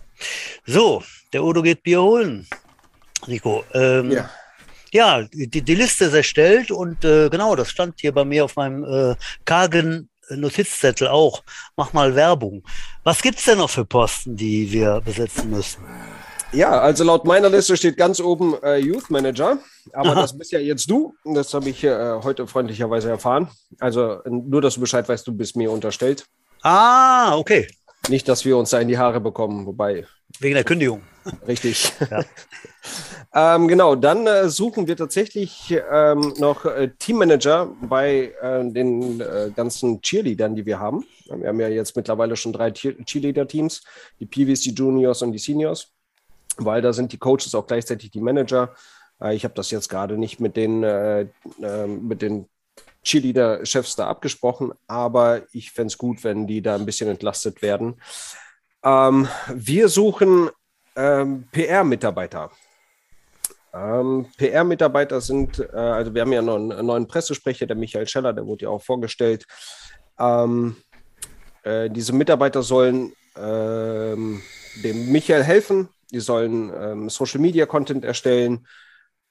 So, der Udo geht Bier holen. Nico. Ähm, Ja. Ja, die, die Liste ist erstellt und äh, genau, das stand hier bei mir auf meinem äh, kargen Notizzettel auch. Mach mal Werbung. Was gibt's denn noch für Posten, die wir besetzen müssen? Ja, also laut meiner Liste steht ganz oben äh, Youth Manager, aber Aha. das bist ja jetzt du. Das habe ich äh, heute freundlicherweise erfahren. Also nur, dass du Bescheid weißt, du bist mir unterstellt. Ah, okay. Nicht, dass wir uns da in die Haare bekommen, wobei, Wegen der Kündigung. richtig. Ja. ähm, genau, dann äh, suchen wir tatsächlich ähm, noch äh, Teammanager bei äh, den äh, ganzen Cheerleadern, die wir haben. Wir haben ja jetzt mittlerweile schon drei Cheer- Cheerleader-Teams, die Peewees, die Juniors und die Seniors, weil da sind die Coaches auch gleichzeitig die Manager. Äh, ich habe das jetzt gerade nicht mit den, äh, äh, mit den Cheerleader-Chefs da abgesprochen, aber ich fände es gut, wenn die da ein bisschen entlastet werden. Ähm, wir suchen ähm, PR-Mitarbeiter. Ähm, PR-Mitarbeiter sind, äh, also wir haben ja noch einen, neuen Pressesprecher, der Michael Scheller, der wurde ja auch vorgestellt. Ähm, äh, diese Mitarbeiter sollen ähm, dem Michael helfen, die sollen ähm, Social Media Content erstellen,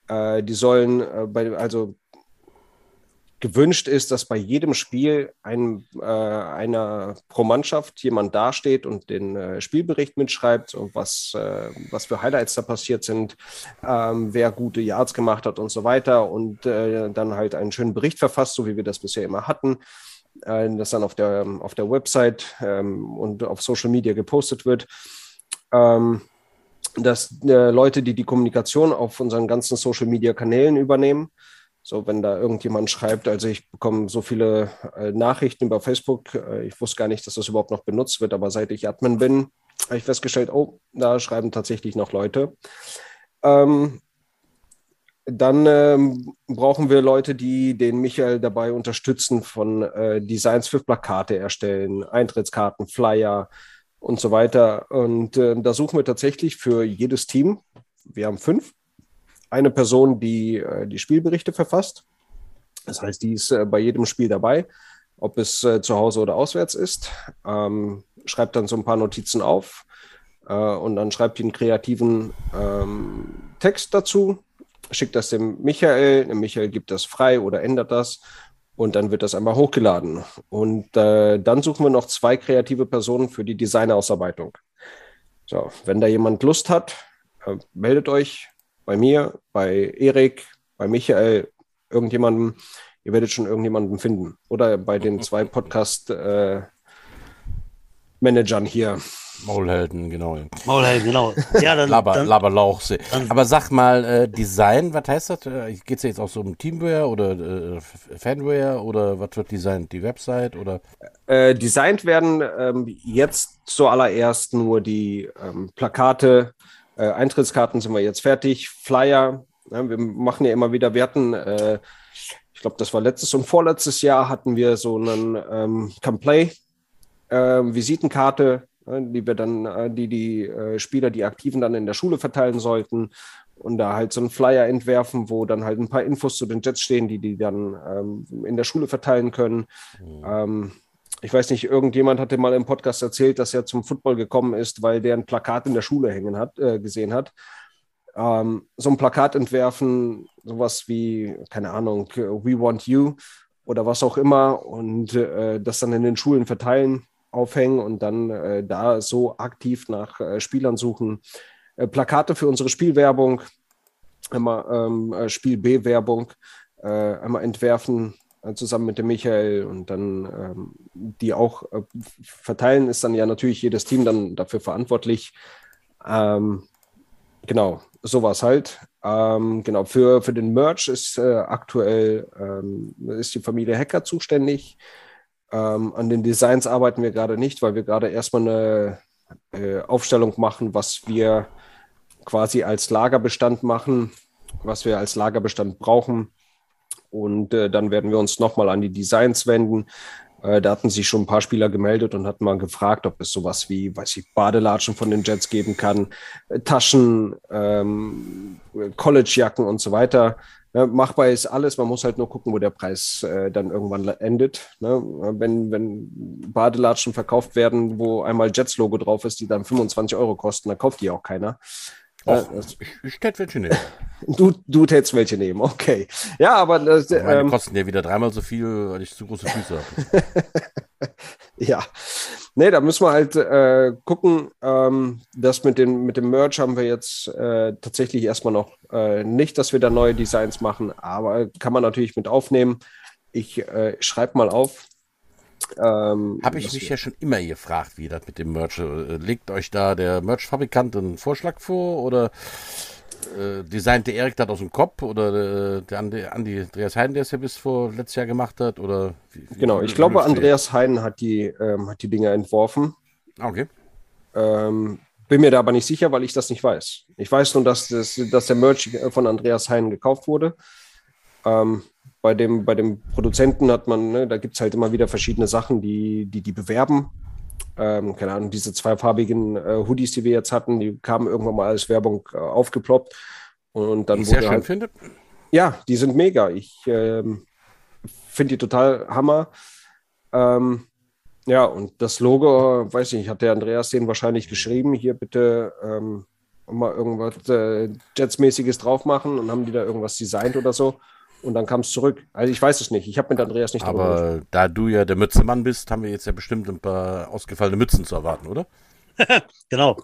äh, die sollen äh, bei, also gewünscht ist, dass bei jedem Spiel ein, äh, einer pro Mannschaft jemand dasteht und den äh, Spielbericht mitschreibt und was, äh, was für Highlights da passiert sind, ähm, wer gute Yards gemacht hat und so weiter und äh, dann halt einen schönen Bericht verfasst, so wie wir das bisher immer hatten, äh, das dann auf der, auf der Website ähm, und auf Social Media gepostet wird. Ähm, dass äh, Leute, die die Kommunikation auf unseren ganzen Social Media Kanälen übernehmen, so, wenn da irgendjemand schreibt, also ich bekomme so viele äh, Nachrichten über Facebook, äh, ich wusste gar nicht, dass das überhaupt noch benutzt wird, aber seit ich Admin bin, habe ich festgestellt, oh, da schreiben tatsächlich noch Leute. Ähm, dann ähm, brauchen wir Leute, die den Michael dabei unterstützen, von äh, Designs für Plakate erstellen, Eintrittskarten, Flyer und so weiter. Und äh, da suchen wir tatsächlich für jedes Team, wir haben fünf, eine Person, die äh, die Spielberichte verfasst. Das heißt, die ist äh, bei jedem Spiel dabei, ob es äh, zu Hause oder auswärts ist. Ähm, schreibt dann so ein paar Notizen auf äh, und dann schreibt die einen kreativen ähm, Text dazu, schickt das dem Michael. Der Michael gibt das frei oder ändert das und dann wird das einmal hochgeladen. Und äh, dann suchen wir noch zwei kreative Personen für die Designausarbeitung. So, wenn da jemand Lust hat, äh, meldet euch bei mir, bei Erik, bei Michael, irgendjemandem. Ihr werdet schon irgendjemanden finden. Oder bei den zwei Podcast-Managern äh, hier. Maulhelden, genau. Maulhelden, genau. Ja, dann, Laber, dann, Laberlauch. Dann, Aber sag mal, äh, Design, was heißt das? Äh, Geht es jetzt auch so um Teamware oder äh, Fanware oder was wird designt? Die Website oder? Äh, designt werden ähm, jetzt zuallererst nur die ähm, Plakate, äh, Eintrittskarten sind wir jetzt fertig, Flyer. Ja, wir machen ja immer wieder, wir hatten, äh, ich glaube, das war letztes und vorletztes Jahr hatten wir so einen ähm, Complay, äh, Visitenkarte die wir dann, äh, die die äh, Spieler, die Aktiven dann in der Schule verteilen sollten und da halt so einen Flyer entwerfen, wo dann halt ein paar Infos zu den Jets stehen, die die dann ähm, in der Schule verteilen können. Mhm. Ähm, ich weiß nicht, irgendjemand hatte mal im Podcast erzählt, dass er zum Football gekommen ist, weil der ein Plakat in der Schule hängen hat, äh, gesehen hat. Ähm, so ein Plakat entwerfen, sowas wie, keine Ahnung, We Want You oder was auch immer und äh, das dann in den Schulen verteilen aufhängen und dann äh, da so aktiv nach äh, Spielern suchen. Äh, Plakate für unsere Spielwerbung, einmal ähm, äh, Spiel B-Werbung, einmal entwerfen zusammen mit dem Michael und dann ähm, die auch verteilen, ist dann ja natürlich jedes Team dann dafür verantwortlich. Ähm, genau, sowas halt. Ähm, genau, für, für den Merch ist aktuell ähm, ist die Familie Hacker zuständig. Ähm, an den Designs arbeiten wir gerade nicht, weil wir gerade erstmal eine äh, Aufstellung machen, was wir quasi als Lagerbestand machen, was wir als Lagerbestand brauchen. Und äh, dann werden wir uns nochmal an die Designs wenden. Äh, da hatten sich schon ein paar Spieler gemeldet und hatten mal gefragt, ob es sowas wie, weiß ich, Badelatschen von den Jets geben kann, äh, Taschen, ähm, Collegejacken und so weiter. Ne, machbar ist alles, man muss halt nur gucken, wo der Preis äh, dann irgendwann endet. Ne? Wenn, wenn Badelatschen verkauft werden, wo einmal Jets-Logo drauf ist, die dann 25 Euro kosten, dann kauft die auch keiner. Och, ich, ich hätte welche nehmen. Du, du tätst welche nehmen, okay. Ja, aber. Das, Meine ähm, kosten ja wieder dreimal so viel, weil ich zu große Füße habe. ja. Nee, da müssen wir halt äh, gucken. Ähm, das mit, den, mit dem Merch haben wir jetzt äh, tatsächlich erstmal noch äh, nicht, dass wir da neue Designs machen, aber kann man natürlich mit aufnehmen. Ich äh, schreibe mal auf. Ähm, Habe ich mich ja schon immer gefragt, wie das mit dem Merch. Äh, legt euch da der Merch-Fabrikant einen Vorschlag vor oder äh, designt der Erik das aus dem Kopf oder äh, der Andi, Andi Andreas Heiden, der es ja bis vor letztes Jahr gemacht hat? Oder wie, wie genau, ich glaube, Andreas Heiden hat die, ähm, hat die Dinge entworfen. Okay. Ähm, bin mir da aber nicht sicher, weil ich das nicht weiß. Ich weiß nur, dass, das, dass der Merch von Andreas Heinen gekauft wurde. Ähm, bei, dem, bei dem Produzenten hat man, ne, da gibt es halt immer wieder verschiedene Sachen, die die, die bewerben. Ähm, keine Ahnung, diese zweifarbigen äh, Hoodies, die wir jetzt hatten, die kamen irgendwann mal als Werbung äh, aufgeploppt. Und dann die ich sehr schön halt, finde. Ja, die sind mega. Ich ähm, finde die total Hammer. Ähm, ja, und das Logo, weiß ich nicht, hat der Andreas den wahrscheinlich geschrieben, hier bitte ähm, mal irgendwas äh, Jets-mäßiges drauf machen und haben die da irgendwas designt oder so. Und dann kam es zurück. Also ich weiß es nicht. Ich habe mit Andreas nicht darüber Aber gesprochen. da du ja der Mützemann bist, haben wir jetzt ja bestimmt ein paar ausgefallene Mützen zu erwarten, oder? genau.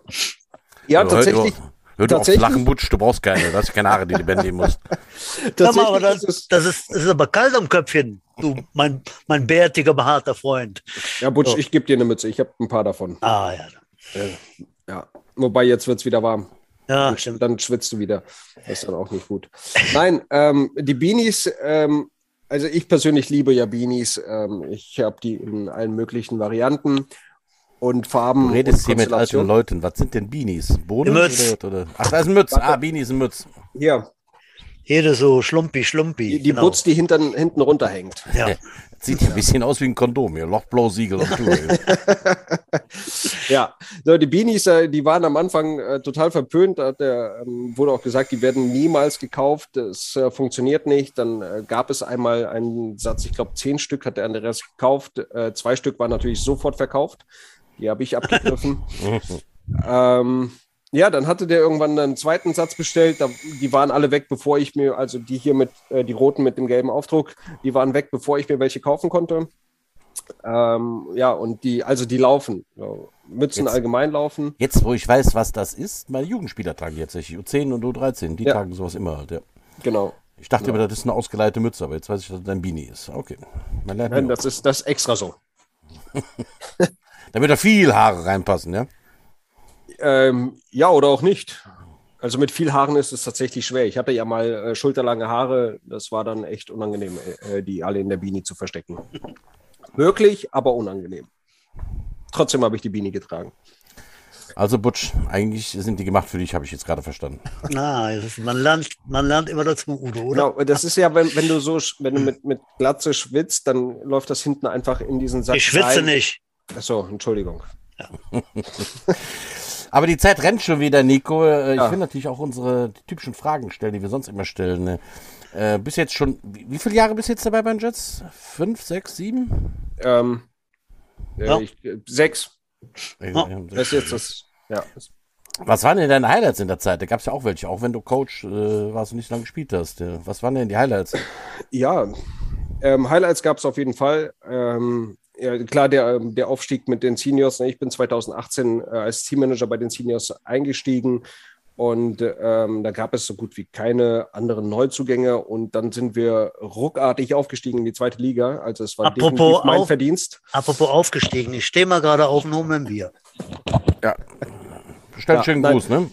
Ja, also, tatsächlich. Hör, hör du auf flachen Butsch, du brauchst keine. Du hast keine Haare, die du bändigen musst. tatsächlich aber das, ist, das, ist, das ist aber kalt am Köpfchen, du, mein, mein bärtiger, behaarter Freund. Ja, Butsch, so. ich gebe dir eine Mütze. Ich habe ein paar davon. Ah, ja. Ja. Wobei, jetzt wird es wieder warm. Ja, dann, stimmt. Dann schwitzt du wieder. Das ist dann auch nicht gut. Nein, ähm, die Beanies, ähm, also ich persönlich liebe ja Beanies. Ähm, ich habe die in allen möglichen Varianten und Farben. Du redest hier mit alten Leuten. Was sind denn Beanies? Bohnen oder, oder? Ach, da ist ein Mütz. Ah, Beanies ein Mütz. Hier. Jede so schlumpi, schlumpi. Die, die genau. Butz, die hinten, hinten runterhängt. Ja. Sieht ja ein bisschen aus wie ein Kondom hier. Lochblau, Siegel und Tour. ja, so, die Beanies, äh, die waren am Anfang äh, total verpönt. Da der, ähm, wurde auch gesagt, die werden niemals gekauft. Das äh, funktioniert nicht. Dann äh, gab es einmal einen Satz, ich glaube, zehn Stück hat der Andreas gekauft. Äh, zwei Stück waren natürlich sofort verkauft. Die habe ich abgegriffen. ähm, ja, dann hatte der irgendwann einen zweiten Satz bestellt. Da, die waren alle weg, bevor ich mir, also die hier mit, äh, die roten mit dem gelben Aufdruck, die waren weg, bevor ich mir welche kaufen konnte. Ähm, ja, und die, also die laufen. So, Mützen jetzt, allgemein laufen. Jetzt, wo ich weiß, was das ist, meine Jugendspieler tragen jetzt U10 und U13, die ja. tragen sowas immer halt, ja. Genau. Ich dachte genau. immer, das ist eine ausgeleitete Mütze, aber jetzt weiß ich, dass das ein Beanie ist. Okay. Nein, das ist das ist extra so. Damit da viel Haare reinpassen, ja? Ähm, ja, oder auch nicht. Also mit viel Haaren ist es tatsächlich schwer. Ich hatte ja mal äh, schulterlange Haare. Das war dann echt unangenehm, äh, die alle in der Beanie zu verstecken. Möglich, aber unangenehm. Trotzdem habe ich die Beanie getragen. Also Butch, eigentlich sind die gemacht für dich, habe ich jetzt gerade verstanden. Ah, man lernt, man lernt immer dazu, Udo, oder? Genau, das ist ja, wenn, wenn du so, wenn du mit, mit Glatze schwitzt, dann läuft das hinten einfach in diesen Sack. Ich schwitze rein. nicht. Achso, Entschuldigung. Ja. Aber die Zeit rennt schon wieder, Nico. Äh, ich ja. will natürlich auch unsere typischen Fragen stellen, die wir sonst immer stellen. Ne? Äh, bis jetzt schon, wie, wie, viele Jahre bist du jetzt dabei bei den Jets? Fünf, sechs, sieben? Ähm, ja. ich, sechs. Oh. Das ist jetzt das, ja. Was waren denn deine Highlights in der Zeit? Da gab es ja auch welche, auch wenn du Coach äh, warst und nicht lange gespielt hast. Was waren denn die Highlights? Ja, ähm, Highlights gab es auf jeden Fall. Ähm, ja, klar, der, ähm, der Aufstieg mit den Seniors. Ne? Ich bin 2018 äh, als Teammanager bei den Seniors eingestiegen und ähm, da gab es so gut wie keine anderen Neuzugänge und dann sind wir ruckartig aufgestiegen in die zweite Liga. Also es war apropos definitiv mein auf, Verdienst. Apropos aufgestiegen, ich stehe mal gerade auf und hole mir ein Bier. Ja, stell ja, schönen Gruß, ne?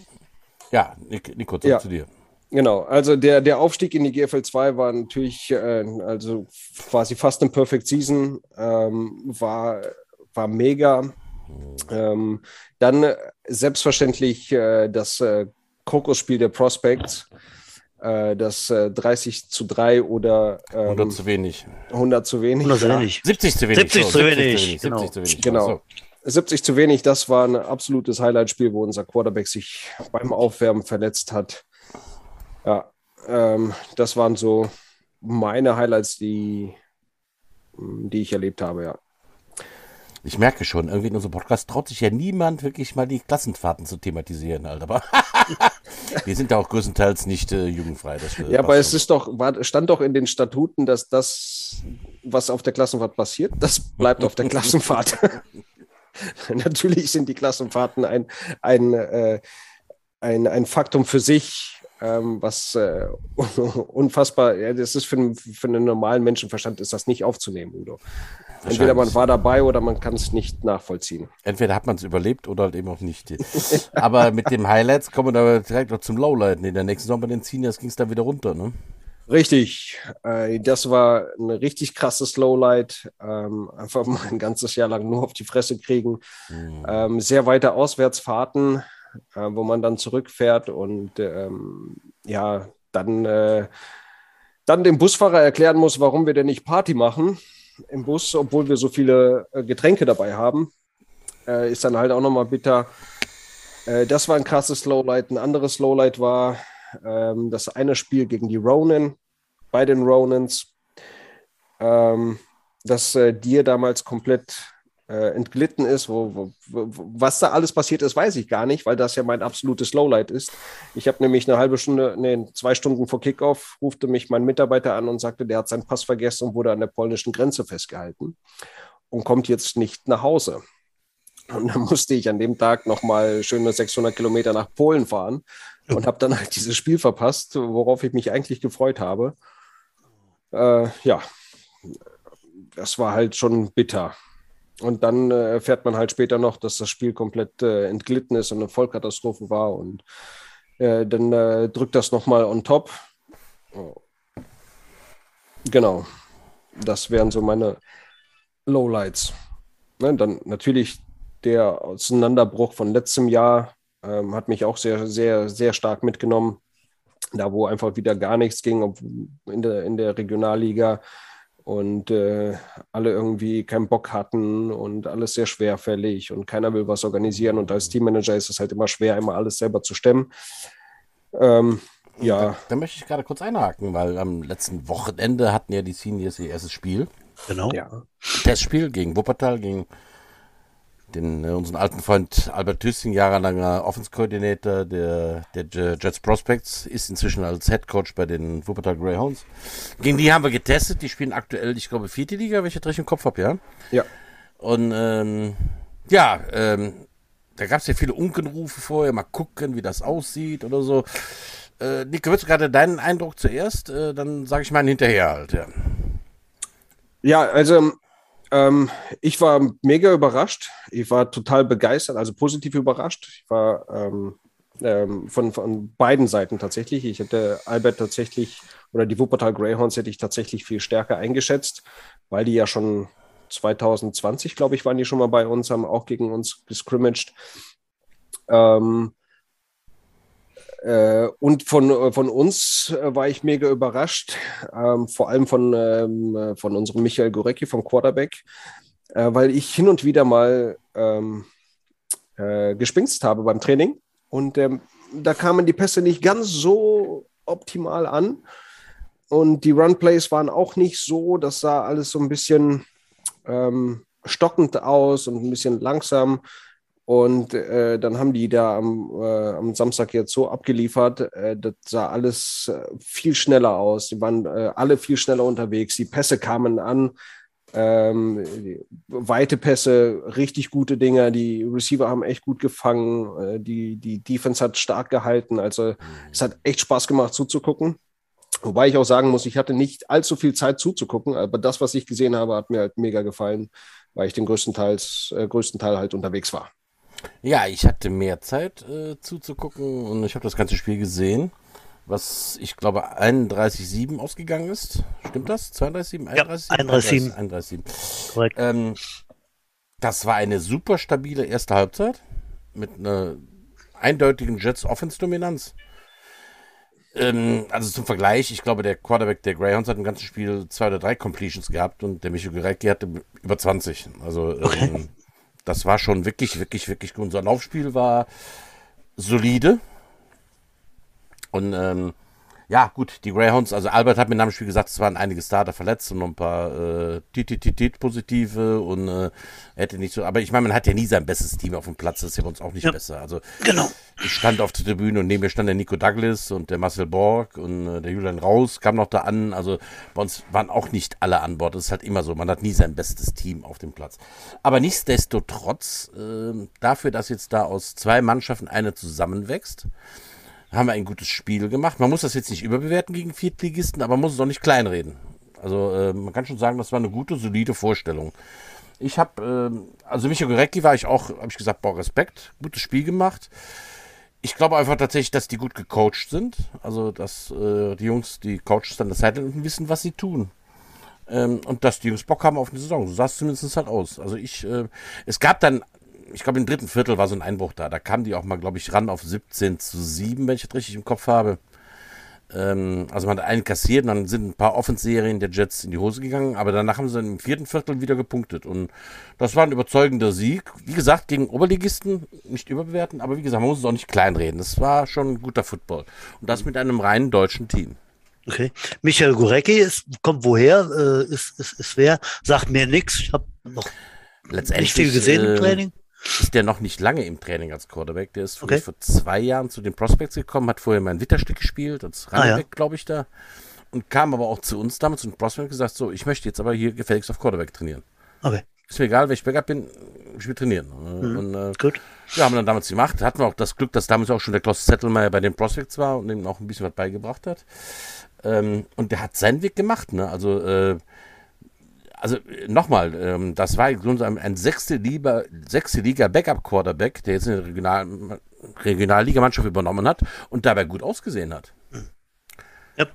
Ja, Nico, ja. zu dir. Genau, also der, der Aufstieg in die GFL 2 war natürlich äh, also quasi fast eine Perfect Season, ähm, war, war mega. Ähm, dann selbstverständlich äh, das äh, Kokosspiel der Prospects, äh, das 30 äh, zu 3 oder ähm, 100 zu wenig. 100 zu wenig. 100 zu wenig. 70 zu wenig. 70 zu wenig. 70 zu wenig. Genau. genau. 70 zu wenig, das war ein absolutes Highlight-Spiel, wo unser Quarterback sich beim Aufwärmen verletzt hat. Ja, ähm, das waren so meine Highlights, die, die ich erlebt habe, ja. Ich merke schon, irgendwie in unserem Podcast traut sich ja niemand wirklich mal die Klassenfahrten zu thematisieren, Alter. Aber wir sind ja auch größtenteils nicht äh, jugendfrei. ja, aber es ist doch, war, stand doch in den Statuten, dass das, was auf der Klassenfahrt passiert, das bleibt auf der Klassenfahrt. Natürlich sind die Klassenfahrten ein, ein, äh, ein, ein Faktum für sich ähm, was äh, unfassbar, ja, das ist für, für einen normalen Menschenverstand ist das nicht aufzunehmen, Udo. Entweder man war dabei oder man kann es nicht nachvollziehen. Entweder hat man es überlebt oder halt eben auch nicht. aber mit dem Highlights kommen wir da direkt noch zum Lowlight. In der nächsten Sommer den Seniors ging es dann wieder runter, ne? Richtig, äh, das war ein richtig krasses Lowlight. Ähm, einfach mal ein ganzes Jahr lang nur auf die Fresse kriegen. Mhm. Ähm, sehr weite Auswärtsfahrten äh, wo man dann zurückfährt und ähm, ja, dann, äh, dann dem Busfahrer erklären muss, warum wir denn nicht Party machen im Bus, obwohl wir so viele äh, Getränke dabei haben. Äh, ist dann halt auch nochmal bitter. Äh, das war ein krasses Lowlight. Ein anderes Lowlight war ähm, das eine Spiel gegen die Ronin, bei den Ronins, ähm, das äh, dir damals komplett äh, entglitten ist. Wo, wo, wo, was da alles passiert ist, weiß ich gar nicht, weil das ja mein absolutes Lowlight ist. Ich habe nämlich eine halbe Stunde, nee, zwei Stunden vor Kickoff, rufte mich mein Mitarbeiter an und sagte, der hat seinen Pass vergessen und wurde an der polnischen Grenze festgehalten und kommt jetzt nicht nach Hause. Und dann musste ich an dem Tag nochmal schöne 600 Kilometer nach Polen fahren und habe dann halt dieses Spiel verpasst, worauf ich mich eigentlich gefreut habe. Äh, ja, das war halt schon bitter. Und dann äh, erfährt man halt später noch, dass das Spiel komplett äh, entglitten ist und eine Vollkatastrophe war. Und äh, dann äh, drückt das nochmal on top. Oh. Genau. Das wären so meine Lowlights. Ne, dann natürlich der Auseinanderbruch von letztem Jahr ähm, hat mich auch sehr, sehr, sehr stark mitgenommen. da wo einfach wieder gar nichts ging in der, in der Regionalliga und äh, alle irgendwie keinen Bock hatten und alles sehr schwerfällig und keiner will was organisieren. Und als Teammanager ist es halt immer schwer, immer alles selber zu stemmen. Ähm, ja. Da, da, möchte ich gerade kurz einhaken, weil am letzten Wochenende hatten ja die Seniors ihr erstes Spiel. Genau. Ja. Testspiel gegen Wuppertal, gegen den, äh, unseren alten Freund Albert Tüssing, jahrelanger Offenskoordinator der, der Jets Prospects, ist inzwischen als Head Coach bei den Wuppertal Greyhounds. Gegen die haben wir getestet, die spielen aktuell, ich glaube, vierte Liga, wenn ich im Kopf habe, ja? Ja. Und ähm, ja, ähm, da gab es ja viele Unkenrufe vorher, mal gucken, wie das aussieht oder so. Äh, Nico, würdest du gerade deinen Eindruck zuerst? Äh, dann sage ich mal hinterher halt, ja. Ja, also ähm, ich war mega überrascht. Ich war total begeistert, also positiv überrascht. Ich war ähm, ähm, von, von beiden Seiten tatsächlich. Ich hätte Albert tatsächlich oder die Wuppertal Greyhounds hätte ich tatsächlich viel stärker eingeschätzt, weil die ja schon 2020, glaube ich, waren die schon mal bei uns, haben auch gegen uns gescrimmaged. Ähm, äh, und von, äh, von uns äh, war ich mega überrascht, ähm, vor allem von, ähm, von unserem Michael Gorecki vom Quarterback, äh, weil ich hin und wieder mal ähm, äh, gespingst habe beim Training. Und ähm, da kamen die Pässe nicht ganz so optimal an. Und die Runplays waren auch nicht so, das sah alles so ein bisschen ähm, stockend aus und ein bisschen langsam. Und äh, dann haben die da am, äh, am, Samstag jetzt so abgeliefert. Äh, das sah alles äh, viel schneller aus. Die waren äh, alle viel schneller unterwegs. Die Pässe kamen an. Ähm, weite Pässe, richtig gute Dinger. Die Receiver haben echt gut gefangen. Äh, die, die Defense hat stark gehalten. Also mhm. es hat echt Spaß gemacht zuzugucken. Wobei ich auch sagen muss, ich hatte nicht allzu viel Zeit zuzugucken, aber das, was ich gesehen habe, hat mir halt mega gefallen, weil ich den größten, Teils, größten Teil halt unterwegs war. Ja, ich hatte mehr Zeit äh, zuzugucken und ich habe das ganze Spiel gesehen, was ich glaube 31-7 ausgegangen ist. Stimmt das? 32-7? 31-7? 31-7. Korrekt. Ähm, das war eine super stabile erste Halbzeit mit einer eindeutigen Jets Offense-Dominanz. Ähm, also zum Vergleich, ich glaube, der Quarterback der Greyhounds hat im ganzen Spiel zwei oder drei Completions gehabt und der Micho Gerecki hatte über 20. Also okay. ähm, das war schon wirklich, wirklich, wirklich gut. Unser Laufspiel war solide. Und ähm, ja, gut, die Greyhounds, also Albert hat mir nach dem Spiel gesagt, es waren einige Starter verletzt und noch ein paar äh, positive und äh, hätte nicht so, aber ich meine, man hat ja nie sein bestes Team auf dem Platz, das ist ja bei uns auch nicht ja, besser. Also genau. ich stand auf der Tribüne und neben mir stand der Nico Douglas und der Marcel Borg und äh, der Julian Raus kam noch da an. Also bei uns waren auch nicht alle an Bord. Das ist halt immer so, man hat nie sein bestes Team auf dem Platz. Aber nichtsdestotrotz, äh, dafür, dass jetzt da aus zwei Mannschaften eine zusammenwächst, haben wir ein gutes Spiel gemacht. Man muss das jetzt nicht überbewerten gegen Viertligisten, aber man muss es auch nicht kleinreden. Also äh, man kann schon sagen, das war eine gute, solide Vorstellung. Ich habe, äh, also Michael Gorecki war ich auch, habe ich gesagt, boah, Respekt, gutes Spiel gemacht. Ich glaube einfach tatsächlich, dass die gut gecoacht sind. Also, dass äh, die Jungs, die Coaches dann der unten wissen, was sie tun. Ähm, und dass die Jungs Bock haben auf eine Saison. So sah es zumindest halt aus. Also ich, äh, es gab dann ich glaube, im dritten Viertel war so ein Einbruch da. Da kamen die auch mal, glaube ich, ran auf 17 zu 7, wenn ich das richtig im Kopf habe. Ähm, also man hat einen kassiert und dann sind ein paar Offenserien der Jets in die Hose gegangen, aber danach haben sie im vierten Viertel wieder gepunktet. Und das war ein überzeugender Sieg. Wie gesagt, gegen Oberligisten nicht überbewerten, aber wie gesagt, man muss es auch nicht kleinreden. Das war schon ein guter Football. Und das mit einem reinen deutschen Team. Okay. Michael Gurecki ist, kommt woher? Äh, ist, ist, ist wer? Sagt mir nichts. Ich habe noch Letztendlich, nicht viel gesehen äh, im Training ist der noch nicht lange im Training als Quarterback. Der ist okay. vor zwei Jahren zu den Prospects gekommen, hat vorher mal ein Witterstück gespielt, als Running ah, ja. glaube ich, da. Und kam aber auch zu uns damals und Prospect gesagt, so, ich möchte jetzt aber hier gefälligst auf Quarterback trainieren. Okay. Ist mir egal, welcher Backup bin, ich will trainieren. Mhm. Und, äh, Gut. Ja, haben wir dann damals gemacht. Hatten wir auch das Glück, dass damals auch schon der Klaus Zettelmeier bei den Prospects war und ihm auch ein bisschen was beigebracht hat. Ähm, und der hat seinen Weg gemacht, ne? Also, äh, also nochmal, ähm, das war ein, ein sechste, Liga, sechste Liga Backup-Quarterback, der jetzt eine Regional, Regionalligamannschaft übernommen hat und dabei gut ausgesehen hat. Ja.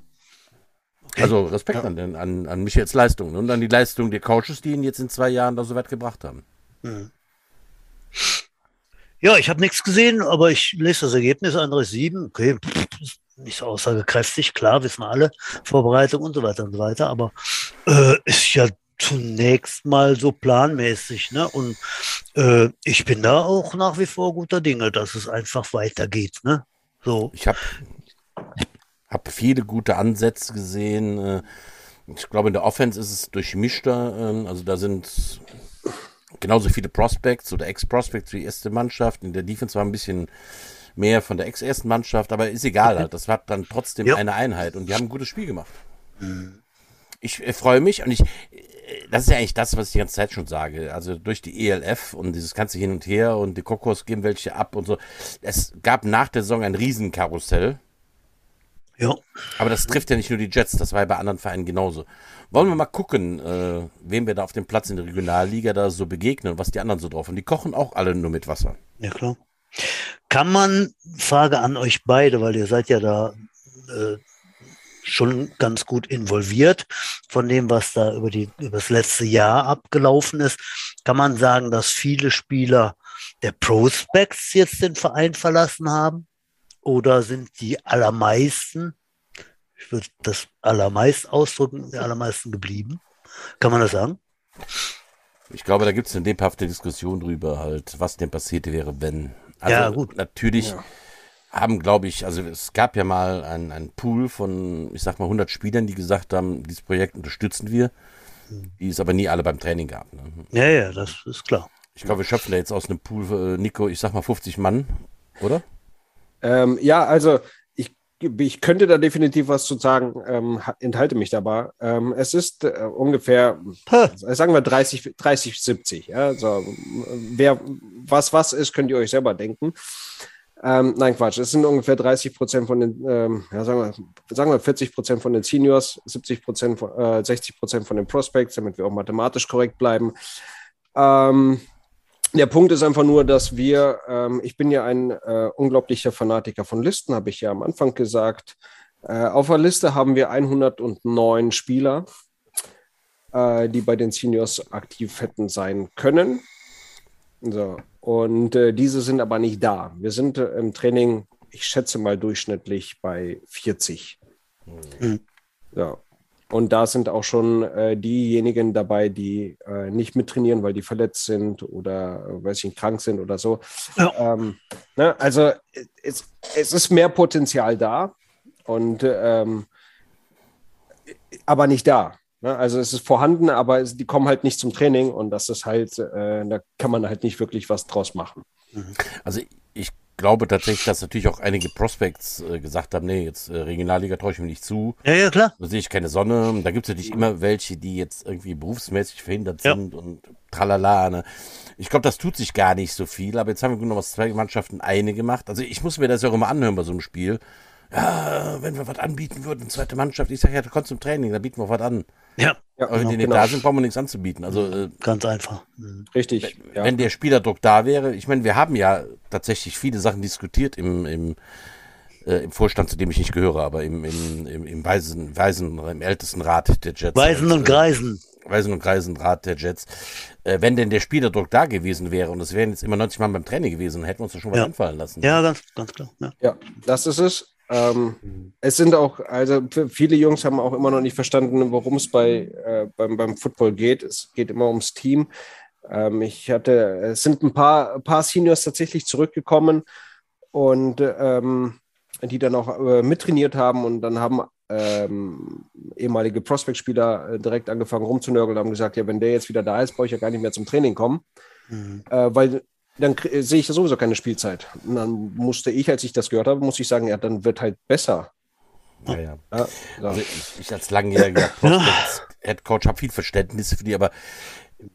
Okay. Also Respekt ja. an, an, an Michaels Leistung und an die Leistung der Coaches, die ihn jetzt in zwei Jahren da so weit gebracht haben. Mhm. Ja, ich habe nichts gesehen, aber ich lese das Ergebnis, andere sieben. Okay, nicht so aussagekräftig, klar, wissen wir alle, Vorbereitung und so weiter und so weiter, aber äh, ist ja zunächst mal so planmäßig. Ne? Und äh, ich bin da auch nach wie vor guter Dinge, dass es einfach weitergeht. Ne? So. Ich habe hab viele gute Ansätze gesehen. Äh, ich glaube, in der Offense ist es durchmischter. Ähm, also da sind genauso viele Prospects oder Ex-Prospects wie die erste Mannschaft. In der Defense war ein bisschen mehr von der ex-ersten Mannschaft, aber ist egal halt. Das war dann trotzdem ja. eine Einheit und die haben ein gutes Spiel gemacht. Mhm. Ich äh, freue mich und ich, das ist ja eigentlich das, was ich die ganze Zeit schon sage. Also durch die ELF und dieses ganze Hin und Her und die Kokos geben welche ab und so. Es gab nach der Saison ein Riesenkarussell. Ja. Aber das trifft ja nicht nur die Jets, das war ja bei anderen Vereinen genauso. Wollen wir mal gucken, äh, wem wir da auf dem Platz in der Regionalliga da so begegnen und was die anderen so drauf haben. Die kochen auch alle nur mit Wasser. Ja, klar. Kann man, Frage an euch beide, weil ihr seid ja da äh, schon ganz gut involviert von dem, was da über, die, über das letzte Jahr abgelaufen ist, kann man sagen, dass viele Spieler der Prospects jetzt den Verein verlassen haben? Oder sind die allermeisten, ich würde das allermeist ausdrücken, die allermeisten geblieben? Kann man das sagen? Ich glaube, da gibt es eine lebhafte Diskussion drüber, halt, was denn passiert wäre, wenn. Also ja, gut. Natürlich ja. Haben, glaube ich, also es gab ja mal einen Pool von, ich sag mal, 100 Spielern, die gesagt haben, dieses Projekt unterstützen wir, die es aber nie alle beim Training gab. Ne? Ja, ja, das ist klar. Ich glaube, wir schöpfen da jetzt aus einem Pool, äh, Nico, ich sag mal 50 Mann, oder? Ähm, ja, also ich, ich könnte da definitiv was zu sagen, ähm, enthalte mich dabei. Ähm, es ist äh, ungefähr, huh. sagen wir 30, 30 70. Ja? Also, wer was was ist, könnt ihr euch selber denken. Ähm, nein, Quatsch. Es sind ungefähr 30 Prozent von den, ähm, ja, sagen, wir, sagen wir 40 Prozent von den Seniors, 70 Prozent, äh, 60 Prozent von den Prospects, damit wir auch mathematisch korrekt bleiben. Ähm, der Punkt ist einfach nur, dass wir, ähm, ich bin ja ein äh, unglaublicher Fanatiker von Listen, habe ich ja am Anfang gesagt. Äh, auf der Liste haben wir 109 Spieler, äh, die bei den Seniors aktiv hätten sein können. So. Und äh, diese sind aber nicht da. Wir sind äh, im Training, ich schätze mal durchschnittlich bei 40. Mhm. Ja. Und da sind auch schon äh, diejenigen dabei, die äh, nicht mittrainieren, weil die verletzt sind oder äh, weil sie krank sind oder so. Ja. Ähm, ne? Also es, es, ist mehr Potenzial da und ähm, aber nicht da. Ne? Also es ist vorhanden, aber es, die kommen halt nicht zum Training und das ist halt, äh, da kann man halt nicht wirklich was draus machen. Also ich glaube tatsächlich, dass natürlich auch einige Prospects äh, gesagt haben, nee, jetzt äh, Regionalliga traue ich mir nicht zu. Ja, ja, klar. Da sehe ich keine Sonne. Da gibt es natürlich immer welche, die jetzt irgendwie berufsmäßig verhindert sind ja. und tralala. Ne? Ich glaube, das tut sich gar nicht so viel, aber jetzt haben wir nur was zwei Mannschaften eine gemacht. Also ich muss mir das ja auch immer anhören bei so einem Spiel. Ja, wenn wir was anbieten würden, zweite Mannschaft, ich sage ja, da kommst zum Training, da bieten wir was an. Ja. ja Aber wenn die nicht genau. da sind, brauchen wir nichts anzubieten. Also äh, ganz einfach. Mhm. Richtig. Wenn, ja. wenn, der Spielerdruck da wäre, ich meine, wir haben ja tatsächlich viele Sachen diskutiert im, im, äh, im Vorstand, zu dem ich nicht gehöre, aber im, im, im, im Weisen, Weisen, im ältesten Rat der Jets. Weisen und, und äh, Greisen. Weisen und Greisen Rat der Jets. Äh, wenn denn der Spielerdruck da gewesen wäre und es wären jetzt immer 90 Mann beim Training gewesen, hätten wir uns da schon was ja. anfallen lassen. Ja, ganz, ganz klar. Ja. ja, das ist es. Ähm, mhm. Es sind auch, also viele Jungs haben auch immer noch nicht verstanden, worum es bei, äh, beim, beim Football geht. Es geht immer ums Team. Ähm, ich hatte, es sind ein paar, ein paar Seniors tatsächlich zurückgekommen und ähm, die dann auch äh, mittrainiert haben und dann haben ähm, ehemalige Prospect-Spieler äh, direkt angefangen rumzunörgeln und haben gesagt, ja, wenn der jetzt wieder da ist, brauche ich ja gar nicht mehr zum Training kommen. Mhm. Äh, weil dann sehe ich sowieso keine Spielzeit. Und dann musste ich, als ich das gehört habe, muss ich sagen, ja, dann wird halt besser. Ja, ja. ja also ich, ich, als langjähriger Head Coach habe viel Verständnis für die, aber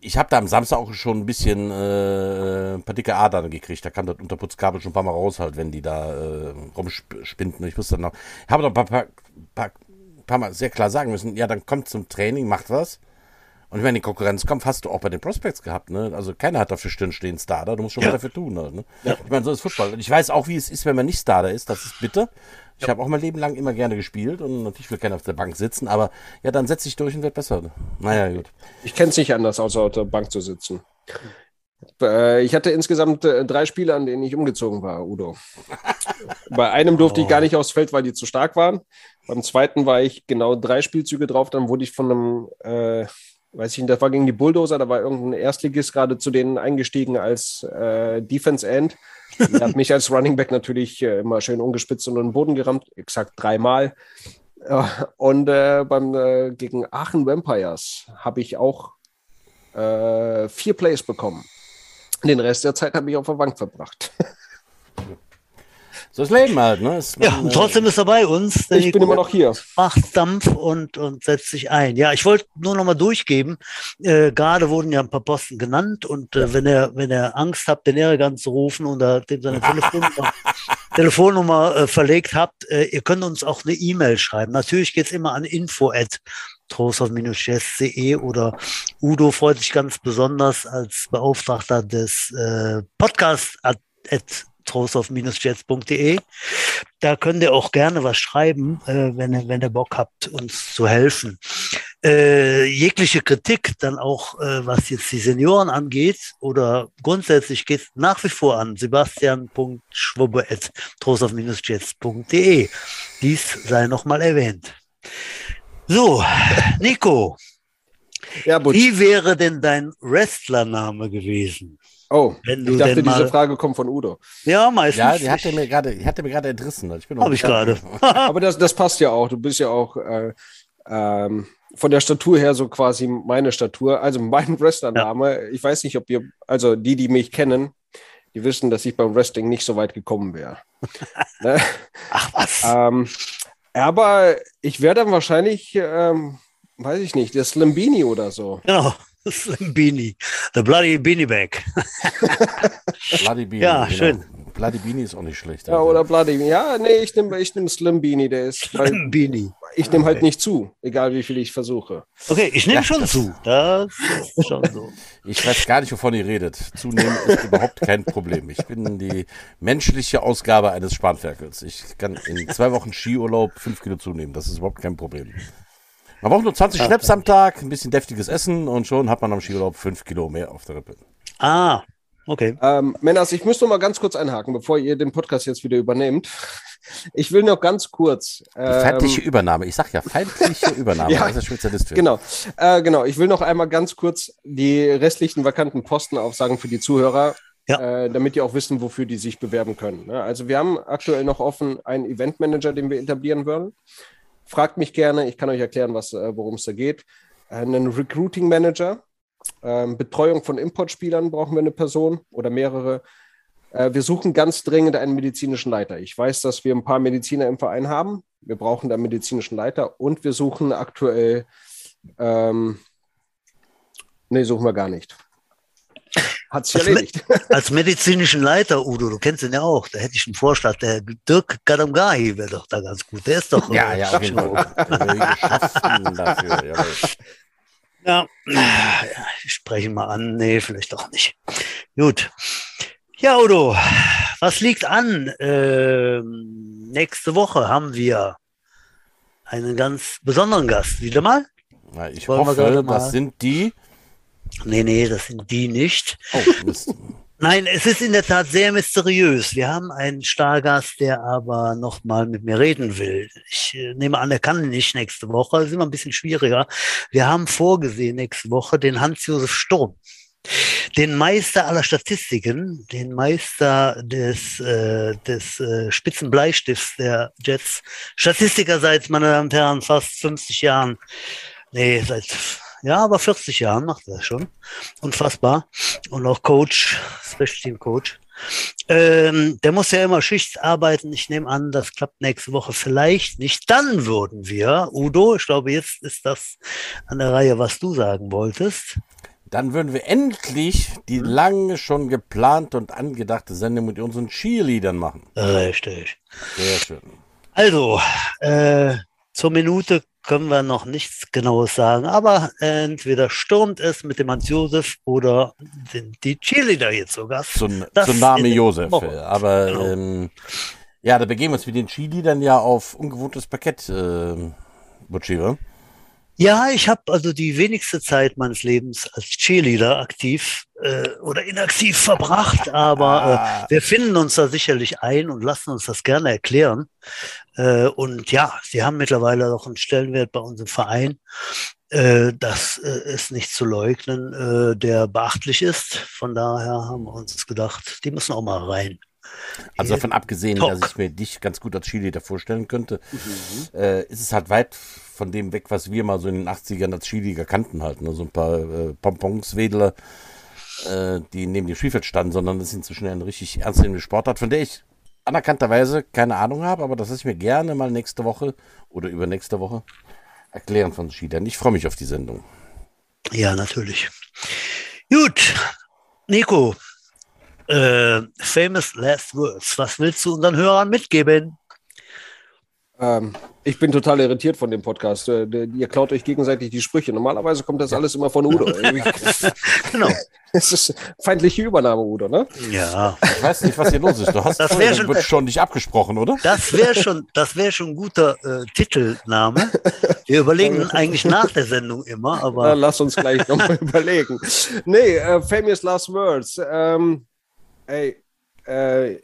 ich habe da am Samstag auch schon ein bisschen äh, ein paar dicke Adern gekriegt. Da kam das Unterputzkabel schon ein paar Mal raus, halt, wenn die da äh, rumspinden. Ich muss dann noch, ich habe noch ein paar, paar, paar, paar Mal sehr klar sagen müssen, ja, dann kommt zum Training, macht was. Und wenn die Konkurrenzkampf hast du auch bei den Prospects gehabt, ne? Also keiner hat dafür Stirn stehen Starter, du musst schon ja. was dafür tun, ne? Ja. Ich meine, so ist Fußball. Und ich weiß auch, wie es ist, wenn man nicht Starter ist, das ist bitter. Ich ja. habe auch mein Leben lang immer gerne gespielt und natürlich will keiner auf der Bank sitzen, aber ja, dann setze ich durch und wird besser. Naja, gut. Ich kenne es nicht anders, außer auf der Bank zu sitzen. Äh, ich hatte insgesamt äh, drei Spiele, an denen ich umgezogen war, Udo. Bei einem durfte ich gar nicht aufs Feld, weil die zu stark waren. Beim zweiten war ich genau drei Spielzüge drauf. Dann wurde ich von einem, äh, weiß ich nicht, das war gegen die Bulldozer, da war irgendein Erstligist gerade zu denen eingestiegen als äh, Defense End. Der hat mich als Running Back natürlich äh, immer schön ungespitzt und den Boden gerammt, exakt dreimal. Und äh, beim äh, gegen Aachen Vampires habe ich auch äh, vier Plays bekommen. Den Rest der Zeit habe ich auf der Bank verbracht. So ist Leben halt, ne? Ist ja, und trotzdem ist er bei uns. Ich Nico bin immer noch hier. Macht Dampf und, und setzt sich ein. Ja, ich wollte nur noch mal durchgeben. Äh, Gerade wurden ja ein paar Posten genannt und äh, wenn er wenn er Angst habt, den Ehrgang zu rufen und dem seine Telefonnummer, Telefonnummer äh, verlegt habt, äh, ihr könnt uns auch eine E-Mail schreiben. Natürlich geht's immer an info at trosov-chess.de oder Udo freut sich ganz besonders als Beauftragter des äh, Podcasts at, at trosov-jets.de. Da könnt ihr auch gerne was schreiben, äh, wenn, ihr, wenn ihr Bock habt, uns zu helfen. Äh, jegliche Kritik dann auch, äh, was jetzt die Senioren angeht oder grundsätzlich geht nach wie vor an sebastian.schwubbe.trosov-jets.de. Dies sei nochmal erwähnt. So, Nico. Ja, wie wäre denn dein Wrestlername gewesen? Oh, ich dachte, diese Frage kommt von Udo. Ja, meistens. Ja, die hatte mir gerade, die hatte mir gerade entrissen. Ich bin Habe ich gerade. Aber das, das passt ja auch. Du bist ja auch äh, ähm, von der Statur her so quasi meine Statur. Also mein Wrestlername. Ja. Ich weiß nicht, ob ihr, also die, die mich kennen, die wissen, dass ich beim Wrestling nicht so weit gekommen wäre. ne? Ach was. Ähm, aber ich wäre dann wahrscheinlich, ähm, weiß ich nicht, der Slimbini oder so. Genau. Slim Beanie. The Bloody Beanie Bag. Bloody Beanie. Ja, genau. schön. Bloody Beanie ist auch nicht schlecht. Ja, oder Bloody Beanie. Ja, nee, ich nehme ich nehm Slim Beanie. Der ist. Slim Beanie. Ich nehme halt okay. halt nicht zu, egal wie viel ich versuche. Okay, ich nehme ja, schon zu. Das ist schon so. Ich weiß gar nicht, wovon ihr redet. Zunehmen ist überhaupt kein Problem. Ich bin die menschliche Ausgabe eines Spanferkels. Ich kann in zwei Wochen Skiurlaub fünf Kilo zunehmen. Das ist überhaupt kein Problem. Man braucht nur 20 Schnaps am Tag, ein bisschen deftiges Essen und schon hat man am Skiurlaub 5 Kilo mehr auf der Rippe. Ah, okay. Ähm, Männers, ich muss noch mal ganz kurz einhaken, bevor ihr den Podcast jetzt wieder übernehmt. Ich will noch ganz kurz. Ähm, feindliche Übernahme. Ich sag ja, feindliche Übernahme. ja, das ist Spezialist für. Genau. Äh, genau. Ich will noch einmal ganz kurz die restlichen vakanten Posten aufsagen für die Zuhörer. Ja. Äh, damit die auch wissen, wofür die sich bewerben können. Ne? Also wir haben aktuell noch offen einen Eventmanager, den wir etablieren wollen. Fragt mich gerne, ich kann euch erklären, äh, worum es da geht. Einen Recruiting Manager, ähm, Betreuung von Importspielern brauchen wir eine Person oder mehrere. Äh, wir suchen ganz dringend einen medizinischen Leiter. Ich weiß, dass wir ein paar Mediziner im Verein haben. Wir brauchen einen medizinischen Leiter und wir suchen aktuell, ähm, nee, suchen wir gar nicht. Hat sich erledigt. Me als medizinischen Leiter, Udo, du kennst ihn ja auch, da hätte ich einen Vorschlag. Der Dirk Gadamgahi wäre doch da ganz gut. Der ist doch. ja, ja, auf jeden Fall. dafür, ja, ich spreche mal an. Nee, vielleicht doch nicht. Gut. Ja, Udo, was liegt an? Ähm, nächste Woche haben wir einen ganz besonderen Gast. Wieder mal? Na, ich Wollen hoffe, das sind die Nee, nee, das sind die nicht. Oh, Nein, es ist in der Tat sehr mysteriös. Wir haben einen Stargast, der aber noch mal mit mir reden will. Ich äh, nehme an, er kann nicht nächste Woche. Das ist immer ein bisschen schwieriger. Wir haben vorgesehen nächste Woche den Hans-Josef Sturm. Den Meister aller Statistiken, den Meister des, äh, des äh, Spitzenbleistifts der Jets. Statistiker seit, meine Damen und Herren, fast 50 Jahren. Nee, seit ja, aber 40 Jahren macht er das schon. Unfassbar. Und auch Coach, Special Team Coach. Ähm, der muss ja immer Schicht arbeiten. Ich nehme an, das klappt nächste Woche vielleicht nicht. Dann würden wir, Udo, ich glaube, jetzt ist das an der Reihe, was du sagen wolltest. Dann würden wir endlich die lange schon geplante und angedachte Sendung mit unseren Cheerleadern machen. Richtig. Sehr schön. Also, äh, zur Minute können wir noch nichts Genaues sagen, aber entweder stürmt es mit dem Hans-Josef oder sind die Cheerleader jetzt sogar. Zum, zum Name Josef. Aber genau. ähm, ja, da begeben wir uns mit den Cheerleadern ja auf ungewohntes Parkett, äh, Butchive. Ja, ich habe also die wenigste Zeit meines Lebens als Cheerleader aktiv äh, oder inaktiv verbracht, aber Ah. äh, wir finden uns da sicherlich ein und lassen uns das gerne erklären. Äh, und ja, sie haben mittlerweile auch einen Stellenwert bei uns im Verein. Äh, das äh, ist nicht zu leugnen, äh, der beachtlich ist. Von daher haben wir uns gedacht, die müssen auch mal rein. Also davon abgesehen, Talk. dass ich mir dich ganz gut als Cheerleader vorstellen könnte, äh, ist es halt weit von dem weg, was wir mal so in den 80ern als Cheerleader kannten halt. Ne? So ein paar äh, Pompons, Wedler, äh, die neben dem Spielfeld standen, sondern das ist inzwischen eine richtig ernstzunehmende Sportart, von der ich anerkannterweise keine Ahnung habe, aber das lasse ich mir gerne mal nächste Woche oder übernächste Woche erklären von Cheerleadern. Ich freue mich auf die Sendung. Ja, natürlich. Gut, Nico, äh, famous last words. Was willst du unseren Hörern mitgeben? Ähm, ich bin total irritiert von dem Podcast. Äh, Ihr klaut euch gegenseitig die Sprüche. Normalerweise kommt das alles immer von Udo. Genau. Es ist feindliche Übernahme, Udo, ne? Ja, Ich weiß nicht, was hier los ist. Du hast Das schon- wird schon nicht abgesprochen, oder? das wäre schon, das wäre schon ein guter äh, Titelname. Wir überlegen eigentlich nach der Sendung immer, Na, aber lass uns gleich nochmal überlegen. Nee, äh, famous last words. Ähm, ey, äh,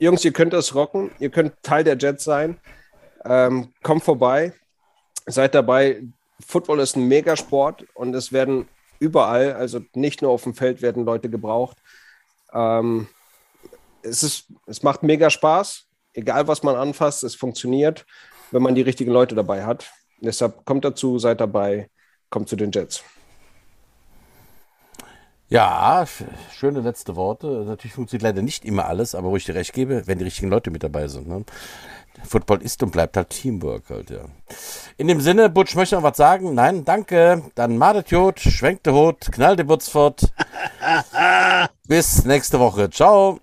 Jungs, ihr könnt das rocken. Ihr könnt Teil der Jets sein. Ähm, kommt vorbei. Seid dabei. Football ist ein Megasport und es werden überall, also nicht nur auf dem Feld, werden Leute gebraucht. Ähm, es, ist, es macht mega Spaß. Egal, was man anfasst, es funktioniert, wenn man die richtigen Leute dabei hat. Deshalb kommt dazu, seid dabei, kommt zu den Jets. Ja, sch- schöne letzte Worte. Natürlich funktioniert leider nicht immer alles, aber wo ich dir recht gebe, wenn die richtigen Leute mit dabei sind. Ne? Football ist und bleibt halt Teamwork halt, ja. In dem Sinne, Butsch möchte noch was sagen? Nein, danke. Dann madet Jod, schwenkt der Hut, knallt die Butz fort. Bis nächste Woche. Ciao.